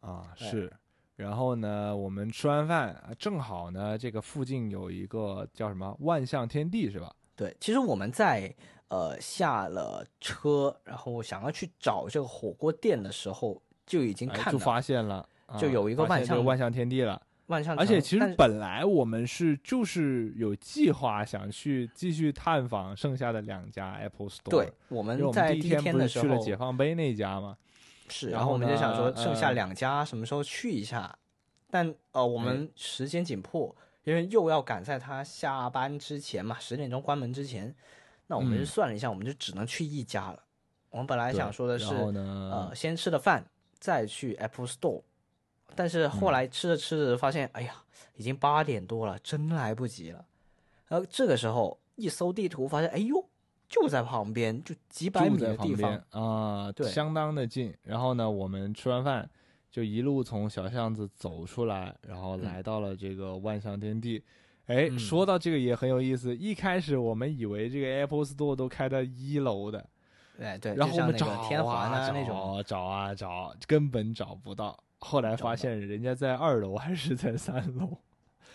啊，对是。然后呢，我们吃完饭，啊正好呢，这个附近有一个叫什么万象天地是吧？对，其实我们在呃下了车，然后想要去找这个火锅店的时候，就已经哎就发现了，啊就有一个万象万象天地了。万象而且其实本来我们是就是有计划想去继续探访剩下的两家 Apple Store。对，我们在第一天不是去了天的时候解放碑那家吗？是，然后我们就想说剩下呃两家什么时候去一下，但呃我们时间紧迫，因为又要赶在他下班之前嘛，十点钟关门之前，那我们就嗯算了一下，我们就只能去一家了。我们本来想说的是，呃，先吃了饭再去 Apple Store，但是后嗯来吃着吃着发现，哎呀，已经八点多了，真来不及了。然后这个时候一搜地图，发现，哎呦，就在旁边，就几百米的地方边。啊，对相当的近。然后呢，我们吃完饭就一路从小巷子走出来，然后来到了这个万象天地。哎，嗯说到这个也很有意思。一开始我们以为这个 Apple Store 都开在一楼的，哎，对，然后我们找个天环啊那种，找找啊找，根本找不到。后来发现人家在二楼还是在三楼，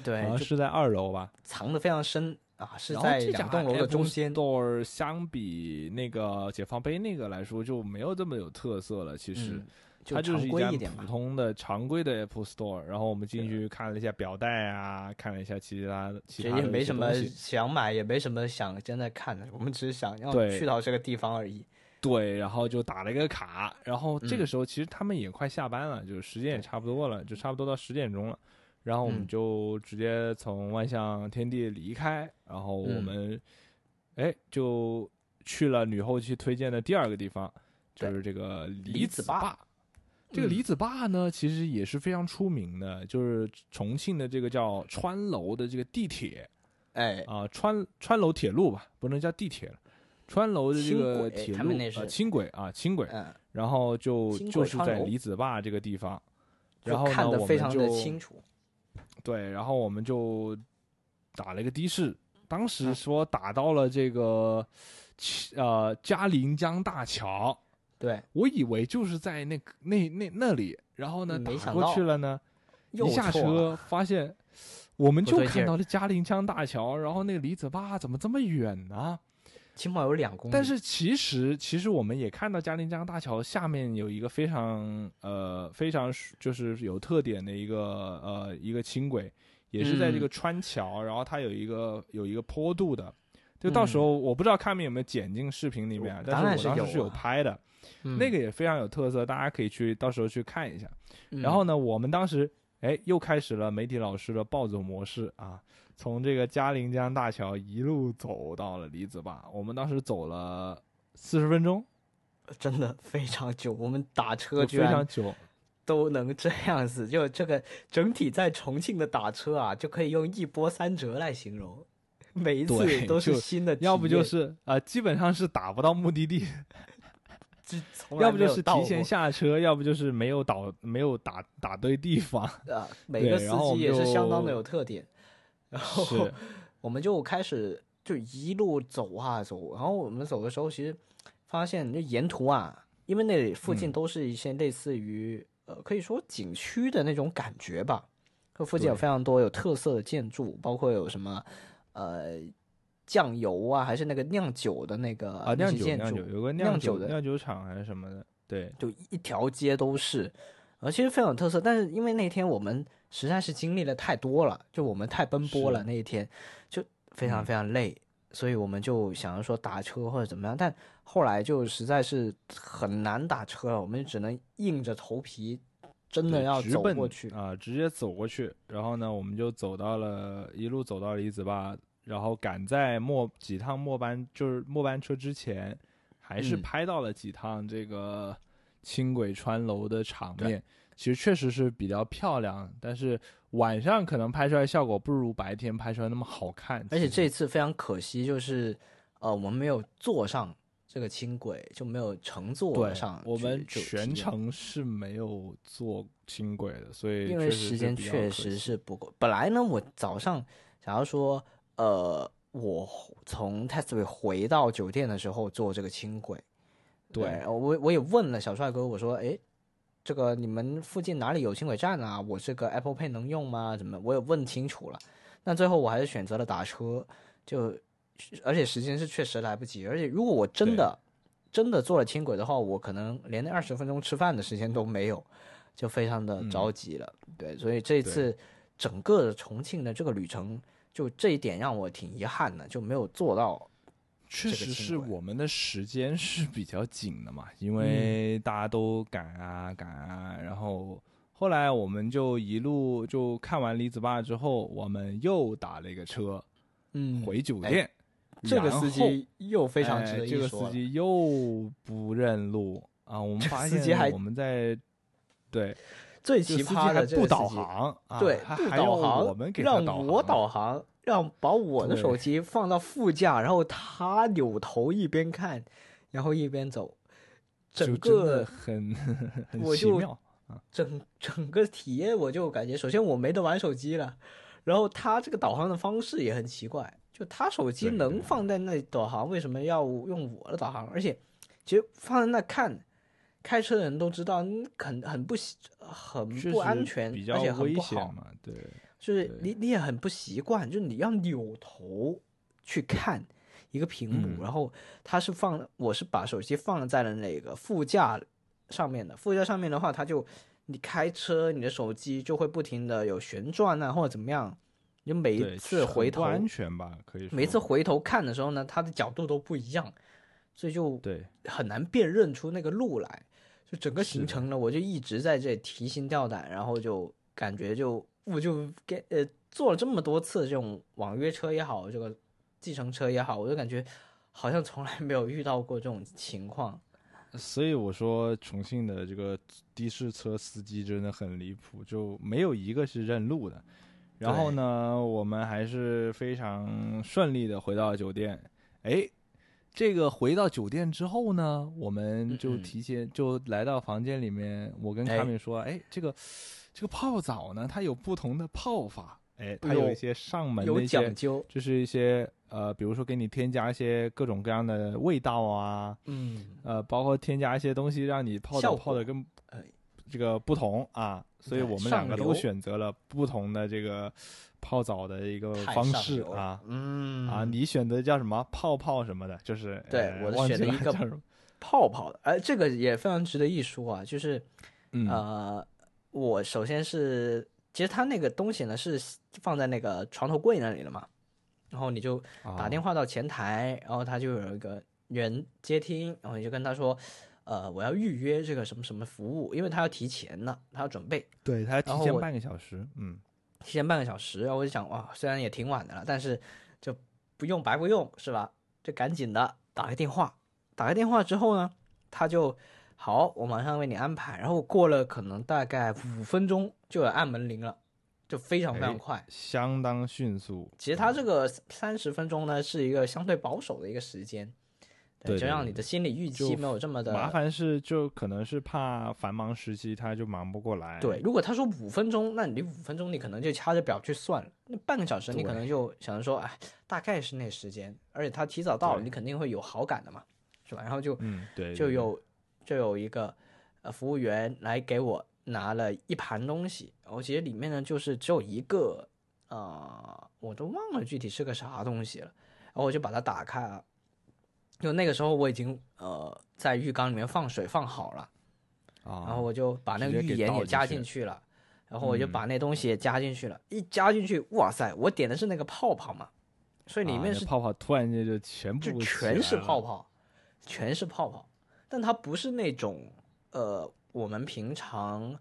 对好，像是在二楼吧。藏的非常深啊，是在两栋楼的中间。Store 相比那个解放碑那个来说，就没有这么有特色了。其实，嗯，它就是一家普。通的常规的 Apple Store。然后我们进去看了一下表带啊，看了一下其他的其实也没什么想买，也没什么想真的看的，我们只是想要去到这个地方而已。对，然后就打了一个卡，然后这个嗯时候其实他们也快下班了，就是时间也差不多了，就差不多到十点钟了。然后我们嗯就直接从万象天地离开，然后我嗯们哎就去了女后期推荐的第二个地方，就是这个李李子坝。这个嗯李子坝呢，其实也是非常出名的，就是重庆的这个叫川楼的这个地铁哎，啊，川川楼铁路吧，不能叫地铁了，川楼的这个铁路他们那是呃轻轨啊轻轨，嗯，然后就就是在李子坝这个地方，然后呢看得我们非常的就清楚。对，然后我们就打了一个的士，当时嗯。说打到了这个呃嘉陵江大桥，对，我以为就是在那个那那那里，然后呢打过去了呢，又一下车发现我们就看到了嘉陵江大桥，然后那个李子坝怎么这么远呢？起码有两公里。但是其实其实我们也看到嘉陵江大桥下面有一个非常呃非常就是有特点的一个呃一个轻轨，也是在这个穿桥，然后它有一个有一个坡度的。就到时候我不知道看面有没有剪进视频里面，但是我当时是有拍的，那个也非常有特色，大家可以去到时候去看一下。然后呢，我们当时哎又开始了媒体老师的暴走模式啊。从这个嘉陵江大桥一路走到了李子坝，我们当时走了四十分钟，真的非常久。我们打车非常久，都能这样子。就这个整体在重庆的打车啊，就可以用一波三折来形容。每一次都是新的，要不就是啊，基本上是打不到目的地，要不就是提前下车，要不就是没有导没有打打对地方。啊，每个司机也是相当的有特点。然后我们就开始就一路走啊走，然后我们走的时候，其实发现就沿途啊，因为那里附近都是一些类似于呃可以说景区的那种感觉吧，这附近有非常多有特色的建筑，包括有什么呃酱油啊，还是那个酿酒的那个啊酿酒酿酒有个酿酒的酿酒厂还是什么的，对，就一条街都是，而其实非常有特色，但是因为那天我们。实在是经历了太多了，就我们太奔波了那一天，就非常非常累，所以我们就想着说打车或者怎么样，但后来就实在是很难打车了，我们只能硬着头皮，真的要走过去啊，直接走过去。然后呢，我们就走到了一路走到李子坝，然后赶在末几趟末班就是末班车之前，还是拍到了几趟这个轻轨穿楼的场面。其实确实是比较漂亮，但是晚上可能拍出来效果不如白天拍出来那么好看。而且这次非常可惜，就是呃，我们没有坐上这个轻轨，就没有乘坐上。我们全程是没有坐轻轨的，所以因为时间确实是不够。本来呢，我早上想要说，呃，我从 t e s t 回到酒店的时候坐这个轻轨。对，我我也问了小帅哥，我说，哎。这个你们附近哪里有轻轨站啊？我这个 Apple Pay 能用吗？怎么？我也问清楚了。那最后我还是选择了打车，就而且时间是确实来不及。而且如果我真的真的坐了轻轨的话，我可能连那二十分钟吃饭的时间都没有，就非常的着急了。对，所以这次整个重庆的这个旅程，就这一点让我挺遗憾的，就没有做到。确实是我们的时间是比较紧的嘛，因为大家都赶啊赶啊，然后后来我们就一路就看完李子坝之后，我们又打了一个车，嗯，回酒店。这个司机又非常值得这个司机又不认路啊！我们发现我们在对最奇葩的不导航，对不导航，我们给让我导航。让把我的手机放到副驾，然后他扭头一边看，然后一边走，整个很很奇妙啊！整整个体验我就感觉，首先我没得玩手机了，然后他这个导航的方式也很奇怪，就他手机能放在那导航，为什么要用我的导航？而且其实放在那看，开车的人都知道，很很不很不安全，而且很不好嘛，对。就是你，你也很不习惯，就是你要扭头去看一个屏幕，然后它是放，我是把手机放在了那个副驾上面的。副驾上面的话，它就你开车，你的手机就会不停的有旋转啊，或者怎么样。你每一次回头安全吧，可以。每次回头看的时候呢，它的角度都不一样，所以就对很难辨认出那个路来。就整个行程呢，我就一直在这提心吊胆，然后就感觉就。我就给呃坐了这么多次这种网约车也好，这个计程车也好，我就感觉好像从来没有遇到过这种情况。所以我说重庆的这个的士车司机真的很离谱，就没有一个是认路的。然后呢，我们还是非常顺利的回到酒店。哎，这个回到酒店之后呢，我们就提前就来到房间里面，我跟卡米说，哎，这个。这个泡澡呢，它有不同的泡法，哎，它有一些上门的一些，就是一些呃，比如说给你添加一些各种各样的味道啊，嗯，呃，包括添加一些东西让你泡澡泡的更，呃，这个不同啊，所以我们两个都选择了不同的这个泡澡的一个方式啊。嗯。啊，你选择叫什么？泡泡什么的，就是对我选了一个泡泡的，哎，这个也非常值得一说啊，就是嗯。呃，我首先是，其实他那个东西呢是放在那个床头柜那里了嘛，然后你就打电话话到前台，然后他就有一个人接听，然后你就跟他说，呃，我要预约这个什么什么服务，因为他要提前呢，他要准备。对他要提前半个小时，嗯，提前半个小时，然后我就想，哇，虽然也挺晚的了，但是就不用白不用是吧？就赶紧的打个电话，打个电话之后呢，他就好，我马上为你安排，然后过了可能大概五分钟就有按门铃了，就非常非常哎快。相当迅速。其实他这个三十分钟呢，是一个相对保守的一个时间，就对对对让你的心理预期没有这么的麻。烦是就可能是怕繁忙时期他就忙不过来。对，如果他说五分钟，那你五分钟你可能就掐着表去算了，那半个小时你可能就想着说，哎，大概是那时间，而且他提早到了，你肯定会有好感的嘛，是吧？然后就嗯，对，对就有就有一个呃服务员来给我拿了一盘东西，我其实里面呢就是只有一个呃，我都忘了具体是个啥东西了，然后我就把它打开了，就那个时候我已经呃在浴缸里面放水放好了，啊，然后我就把那个浴盐也加进去了，然后我就嗯把那东西也加进去了，一加进去，哇塞，我点的是那个泡泡嘛，所以里面是泡泡突然间就全部就全是泡泡，全是泡泡，但它不是那种呃，我们平常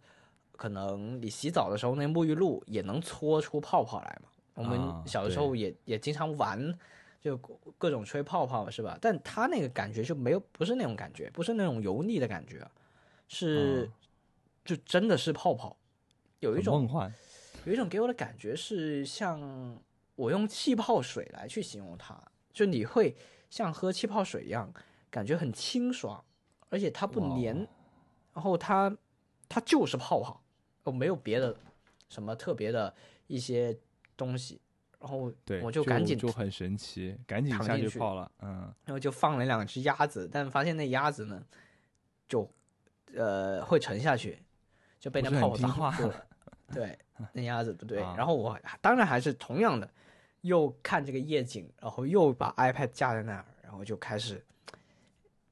可能你洗澡的时候那沐浴露也能搓出泡泡来嘛。我们啊小的时候也、也经常玩，就各种吹泡泡是吧？但他那个感觉就没有，不是那种感觉，不是那种油腻的感觉，是、啊就真的是泡泡，有一种梦幻。有一种给我的感觉是像我用气泡水来去形容它，就你会像喝气泡水一样，感觉很清爽，而且它不哇黏，然后它它就是泡泡，哦，没有别的什么特别的一些东西，然后对，我就赶紧就很神奇，赶紧下去去泡了，嗯，然后就放了两只鸭子，但发现那鸭子呢，就呃会沉下去，就被那泡泡很听话挡住了。对，那鸭子不对。啊然后我当然还是同样的，又看这个夜景，然后又把 iPad 架在那儿，然后就开始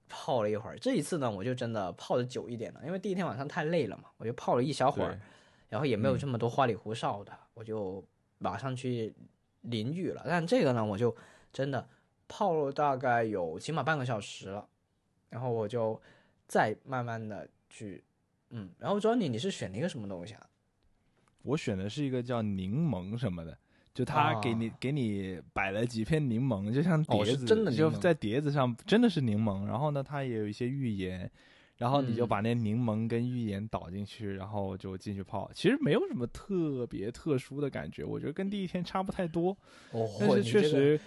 泡了一会儿。这一次呢，我就真的泡的久一点了，因为第一天晚上太累了嘛，我就泡了一小会儿，然后也没有嗯这么多花里胡哨的，我就马上去淋浴了。但这个呢，我就真的泡了大概有起码半个小时了，然后我就再慢慢的去，嗯，然后 Johnny 你是选了一个什么东西啊？我选的是一个叫柠檬什么的，就他给你、给你摆了几片柠檬，就像碟子，真的就在碟子上真的是柠檬。然后呢，它也有一些浴盐，然后你就嗯把那柠檬跟浴盐倒进去，然后就进去泡。其实没有什么特别特殊的感觉，我觉得跟第一天差不太多，哦但是确实。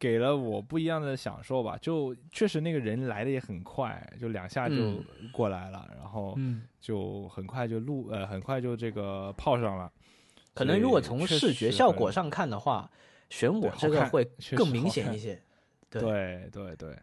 给了我不一样的享受吧，就确实那个人来的也很快，就两下就嗯过来了，然后嗯，就很快就录呃很快就这个泡上了。可能如果从视觉效果上看的话，选我对好看这个会更明显一些。对对对对，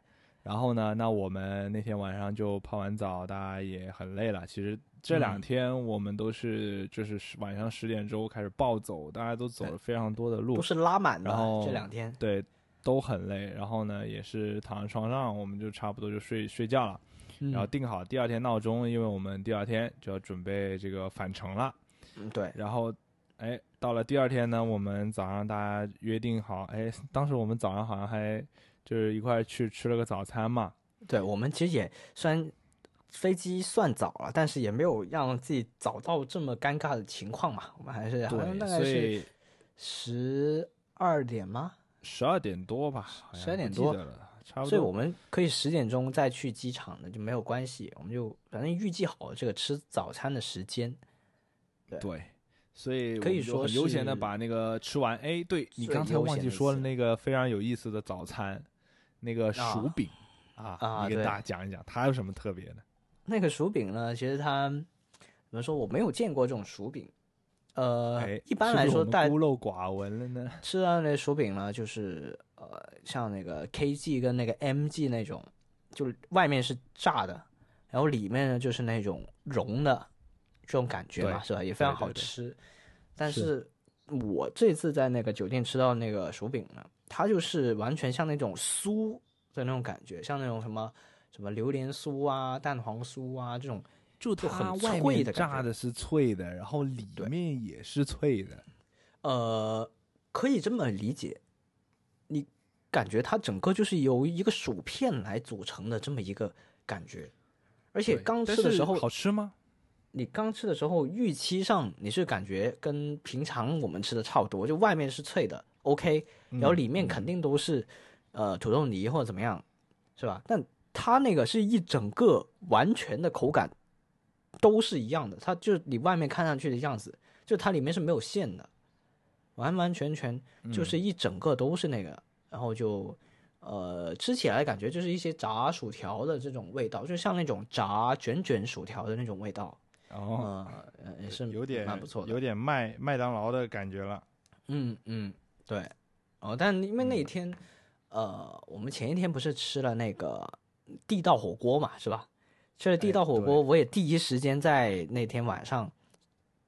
然后呢，那我们那天晚上就泡完澡，大家也很累了。其实这两嗯天我们都是就是晚上十点钟开始暴走，大家都走了非常多的路都，是拉满的然后这两天。对，都很累。然后呢，也是躺在床上，我们就差不多就睡睡觉了。然后嗯定好第二天闹钟，因为我们第二天就要准备这个返程了。嗯，对，然后，哎，到了第二天呢，我们早上大家约定好，哎，当时我们早上好像还就是一块去吃了个早餐嘛。对我们其实也虽然飞机算早了，但是也没有让自己早到这么尴尬的情况嘛。我们还是好像大概是十二点吗？十二点多吧，十二点多了，差不多。所以我们可以十点钟再去机场的就没有关系，我们就反正预计好这个吃早餐的时间。对，所以可以说很悠闲的把那个吃完。哎，对你刚才忘记说了那个非常有意思的早餐，那个薯啊饼啊，啊你给大家讲一讲，它有什么特别的？那个薯饼呢，其实它怎么说，我没有见过这种薯饼。呃，哎，一般来说，带孤陋寡闻了呢。吃到那薯饼呢，就是呃，像那个 KG 跟那个 MG 那种，就是外面是炸的，然后里面呢就是那种融的，这种感觉嘛，是吧？也非常对对对好吃。但是是我这次在那个酒店吃到那个薯饼呢，它就是完全像那种酥的那种感觉，像那种什么什么榴莲酥啊、蛋黄酥啊这种，就它外面脆的炸的是脆的，然后里面也是脆的。呃，可以这么理解。你感觉它整个就是由一个薯片来组成的这么一个感觉，而且刚吃的时候好吃吗？你刚吃的时候预期上你是感觉跟平常我们吃的差不多，就外面是脆的，OK，然后嗯里面肯定都是、呃土豆泥或者怎么样，是吧？但它那个是一整个完全的口感都是一样的，它就你外面看上去的样子，就它里面是没有馅的，完完全全嗯就是一整个都是那个，然后就。呃，吃起来感觉就是一些炸薯条的这种味道，就像那种炸卷卷薯条的那种味道。哦，也是有点蛮不错的，有点麦麦当劳的感觉了。嗯嗯，对，哦，但因为那一嗯天，呃，我们前一天不是吃了那个地道火锅嘛，是吧？吃了地哎道火锅，对我也第一时间在那天晚上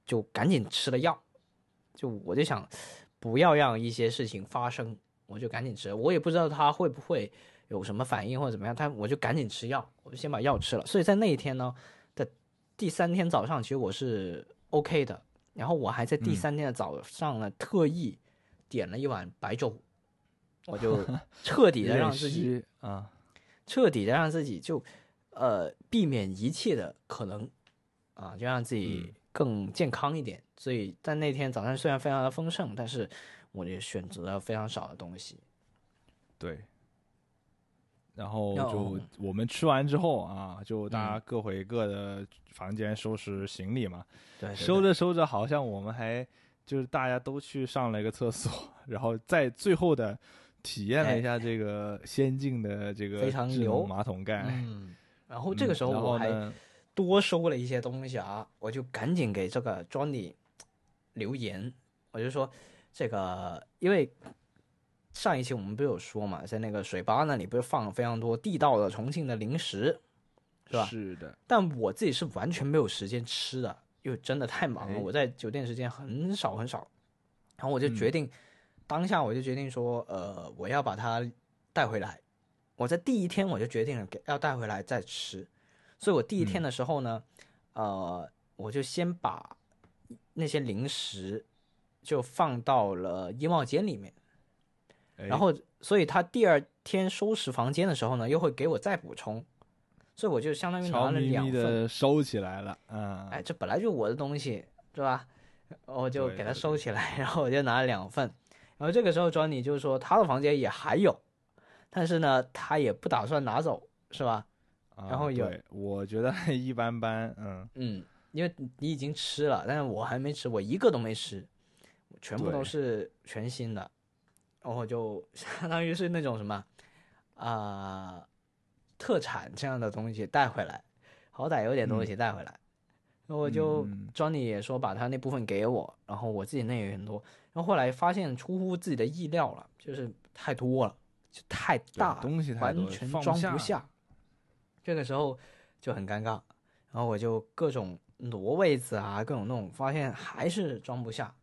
就赶紧吃了药，就我就想不要让一些事情发生，我就赶紧吃。我也不知道他会不会有什么反应或者怎么样，他我就赶紧吃药，我就先把药吃了。所以在那一天呢的第三天早上，其实我是 OK 的。然后我还在第嗯三天的早上呢，特意点了一碗白粥，我就 彻底的让自己啊，彻底的让自己就呃避免一切的可能啊，就让自己嗯更健康一点。所以在那天早上虽然非常的丰盛，但是我也选择了非常少的东西。对。然后就我们吃完之后啊，就大嗯家各回各的房间收拾行李嘛。对收着收着，好像我们还就是大家都去上了一个厕所，然后在最后的体验了一下这个先进的这个哎非常智牛能马桶盖。嗯，然后这个时候我还多收了一些东西啊，我就赶紧给这个 Johnny 留言，我就说这个，因为上一期我们不是有说嘛，在那个水吧那里不是放了非常多地道的重庆的零食，是吧？是的，但我自己是完全没有时间吃的，因为真的太忙了，哎。我在酒店时间很少很少，然后我就嗯。决定，当下我就决定说，呃，我要把它带回来。我在第一天我就决定了给要带回来再吃，所以我第一天嗯。的时候呢，呃，我就先把那些零食就放到了衣帽间里面，哎。然后所以他第二天收拾房间的时候呢，又会给我再补充，所以我就相当于拿了两份。的收起来了，嗯，哎，这本来就我的东西，是吧？我就给它对对收起来，然后我就拿了两份。然后这个时候，Johnny 就说他的房间也还有，但是呢，他也不打算拿走，是吧？啊然后有对我觉得一般般，嗯，嗯，因为你已经吃了，但是我还没吃，我一个都没吃，全部都是全新的，然后就相当于是那种什么啊、特产这样的东西带回来，好歹有点东西带回来。然后我就、嗯嗯 Johnny 也说把他那部分给我，然后我自己那也很多，然后后来发现出乎自己的意料了，就是太多了，就太大了，东西太完多全装不下。这个时候就很尴尬，然后我就各种挪位子啊，各种弄，发现还是装不下。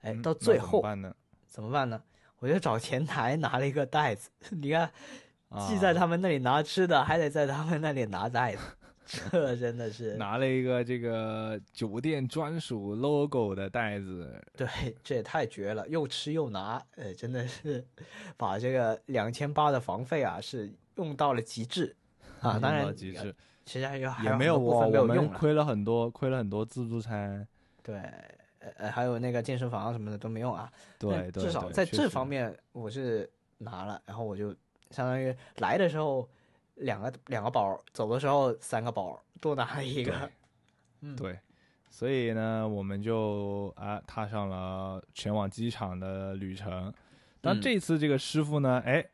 哎，到最后办呢？怎么办呢？我就找前台拿了一个袋子，你看，既在啊他们那里拿吃的，还得在他们那里拿袋子，这真的是。拿了一个这个酒店专属 logo 的袋子，对，这也太绝了，又吃又拿，呃，真的是把这个两千八的房费啊是用到了极致。啊！当然，极致，其实还有还也没有部我我们分没有用，亏了很多，亏了很多自助餐。对，呃呃，还有那个健身房什么的都没用啊。对对，至少在这方面我是拿了，然后我就相当于来的时候两个两个包，走的时候三个包，多拿了一个。嗯对，所以呢，我们就啊踏上了前往机场的旅程。但嗯这次这个师傅呢，哎，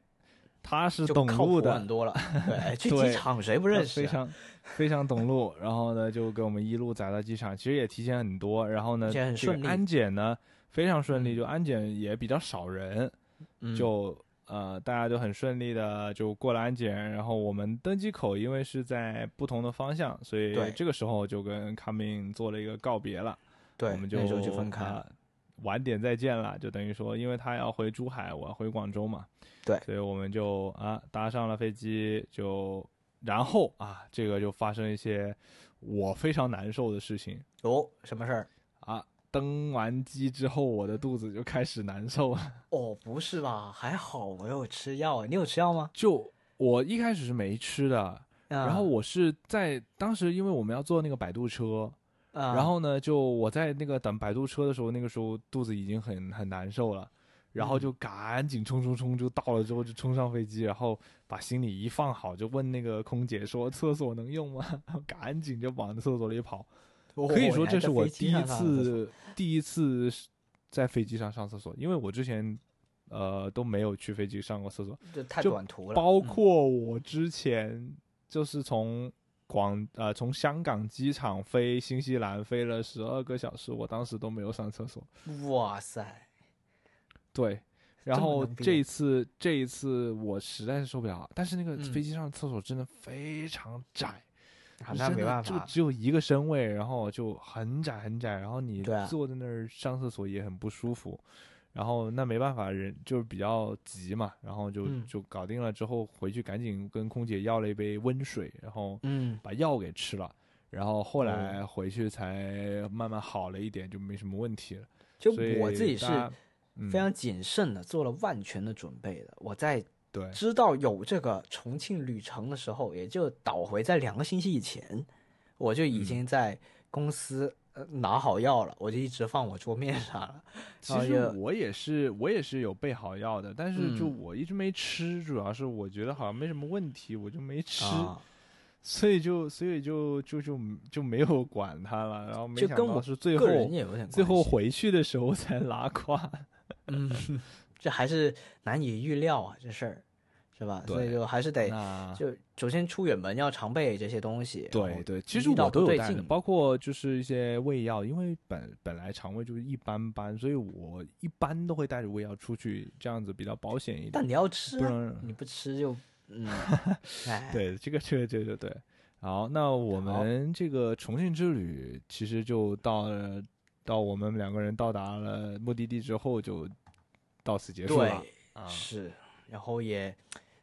他是懂路的很，多了。对，去机场谁不认识啊？非常非常懂路。然后呢，就给我们一路载到机场，其实也提前很多。然后呢，很顺利这个安检呢非常顺利，嗯就安检也比较少人，嗯就呃，大家就很顺利的就过了安检，然后我们登机口因为是在不同的方向，所以这个时候就跟 Coming 做了一个告别了。对，我们就那分开了。啊晚点再见了，就等于说，因为他要回珠海，我要回广州嘛，对所以我们就啊搭上了飞机，就然后啊这个就发生一些我非常难受的事情哦，什么事儿？啊。登完机之后，我的肚子就开始难受了。哦，不是吧？还好我有吃药，你有吃药吗？就我一开始是没吃的，然然后我是在当时，因为我们要坐那个摆渡车，啊然后呢，就我在那个等摆渡车的时候，那个时候肚子已经很很难受了，然后就赶紧冲冲冲，就到了之后就冲上飞机，然后把行李一放好，就问那个空姐说厕所能用吗？赶紧就往厕所里跑。可以说这是我第一次第一次在飞机上上厕所，因为我之前呃都没有去飞机上过厕所，这太就短途了，包嗯括我之前就是从广呃从香港机场飞新西兰飞了十二个小时，我当时都没有上厕所。哇塞，对，然后这一次这一次我实在是受不了，但是那个嗯飞机上的厕所真的非常窄。啊那没办法，就只有一个身位，然后就很窄很窄，然后你坐在那儿上厕所也很不舒服，然后那没办法，人就是比较急嘛，然后就、嗯就搞定了之后回去赶紧跟空姐要了一杯温水，然后嗯，把药给吃了，然后后来哦回去才慢慢好了一点，就没什么问题了。就我自己是非常谨慎的做了万全的准备的。我在对知道有这个重庆旅程的时候，也就倒回在两个星期以前，我就已嗯经在公司呃拿好药了，我就一直放我桌面上了。其实我也是，我也是有备好药的，但是就嗯我一直没吃，主要是我觉得好像没什么问题，我就没吃。啊，所以就所以就就就就没有管他了，然后没想就跟我到是最后最后回去的时候才拉胯。嗯，这还是难以预料啊，这事儿是吧？所以就还是得就首先出远门要常备这些东西。对对，其实我都有带的，包括就是一些胃药，因为本本来肠胃就是一般般，所以我一般都会带着胃药出去，这样子比较保险一点。但你要吃啊，不你不吃就 嗯，哎，对，这个这个这个对。好，那我们这个重庆之旅其实就到了，到我们两个人到达了目的地之后就到此结束了。对，啊，是，然后也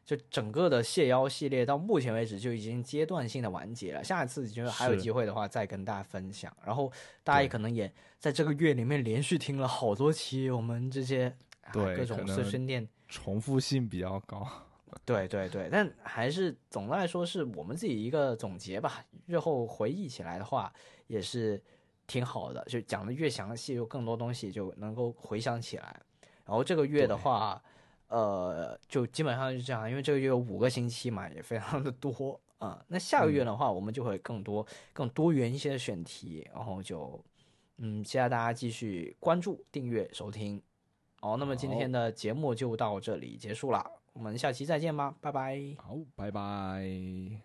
就整个的蟹妖系列到目前为止就已经阶段性的完结了。下一次就是还有机会的话，再跟大家分享。然后大家也可能也在这个月里面连续听了好多期我们这些啊对可各种碎能声店。重复性比较高。对对对，但还是总的来说是我们自己一个总结吧。日后回忆起来的话，也是挺好的，就讲的越详细，有更多东西就能够回想起来。然后这个月的话，呃，就基本上是这样，因为这个月有五个星期嘛，也非常的多啊、那下个月的话，我们就会更多、更多元一些的选题，然后就嗯，期待大家继续关注、订阅、收听。好，那么今天的节目就到这里结束了，我们下期再见吧，拜拜。好，拜拜。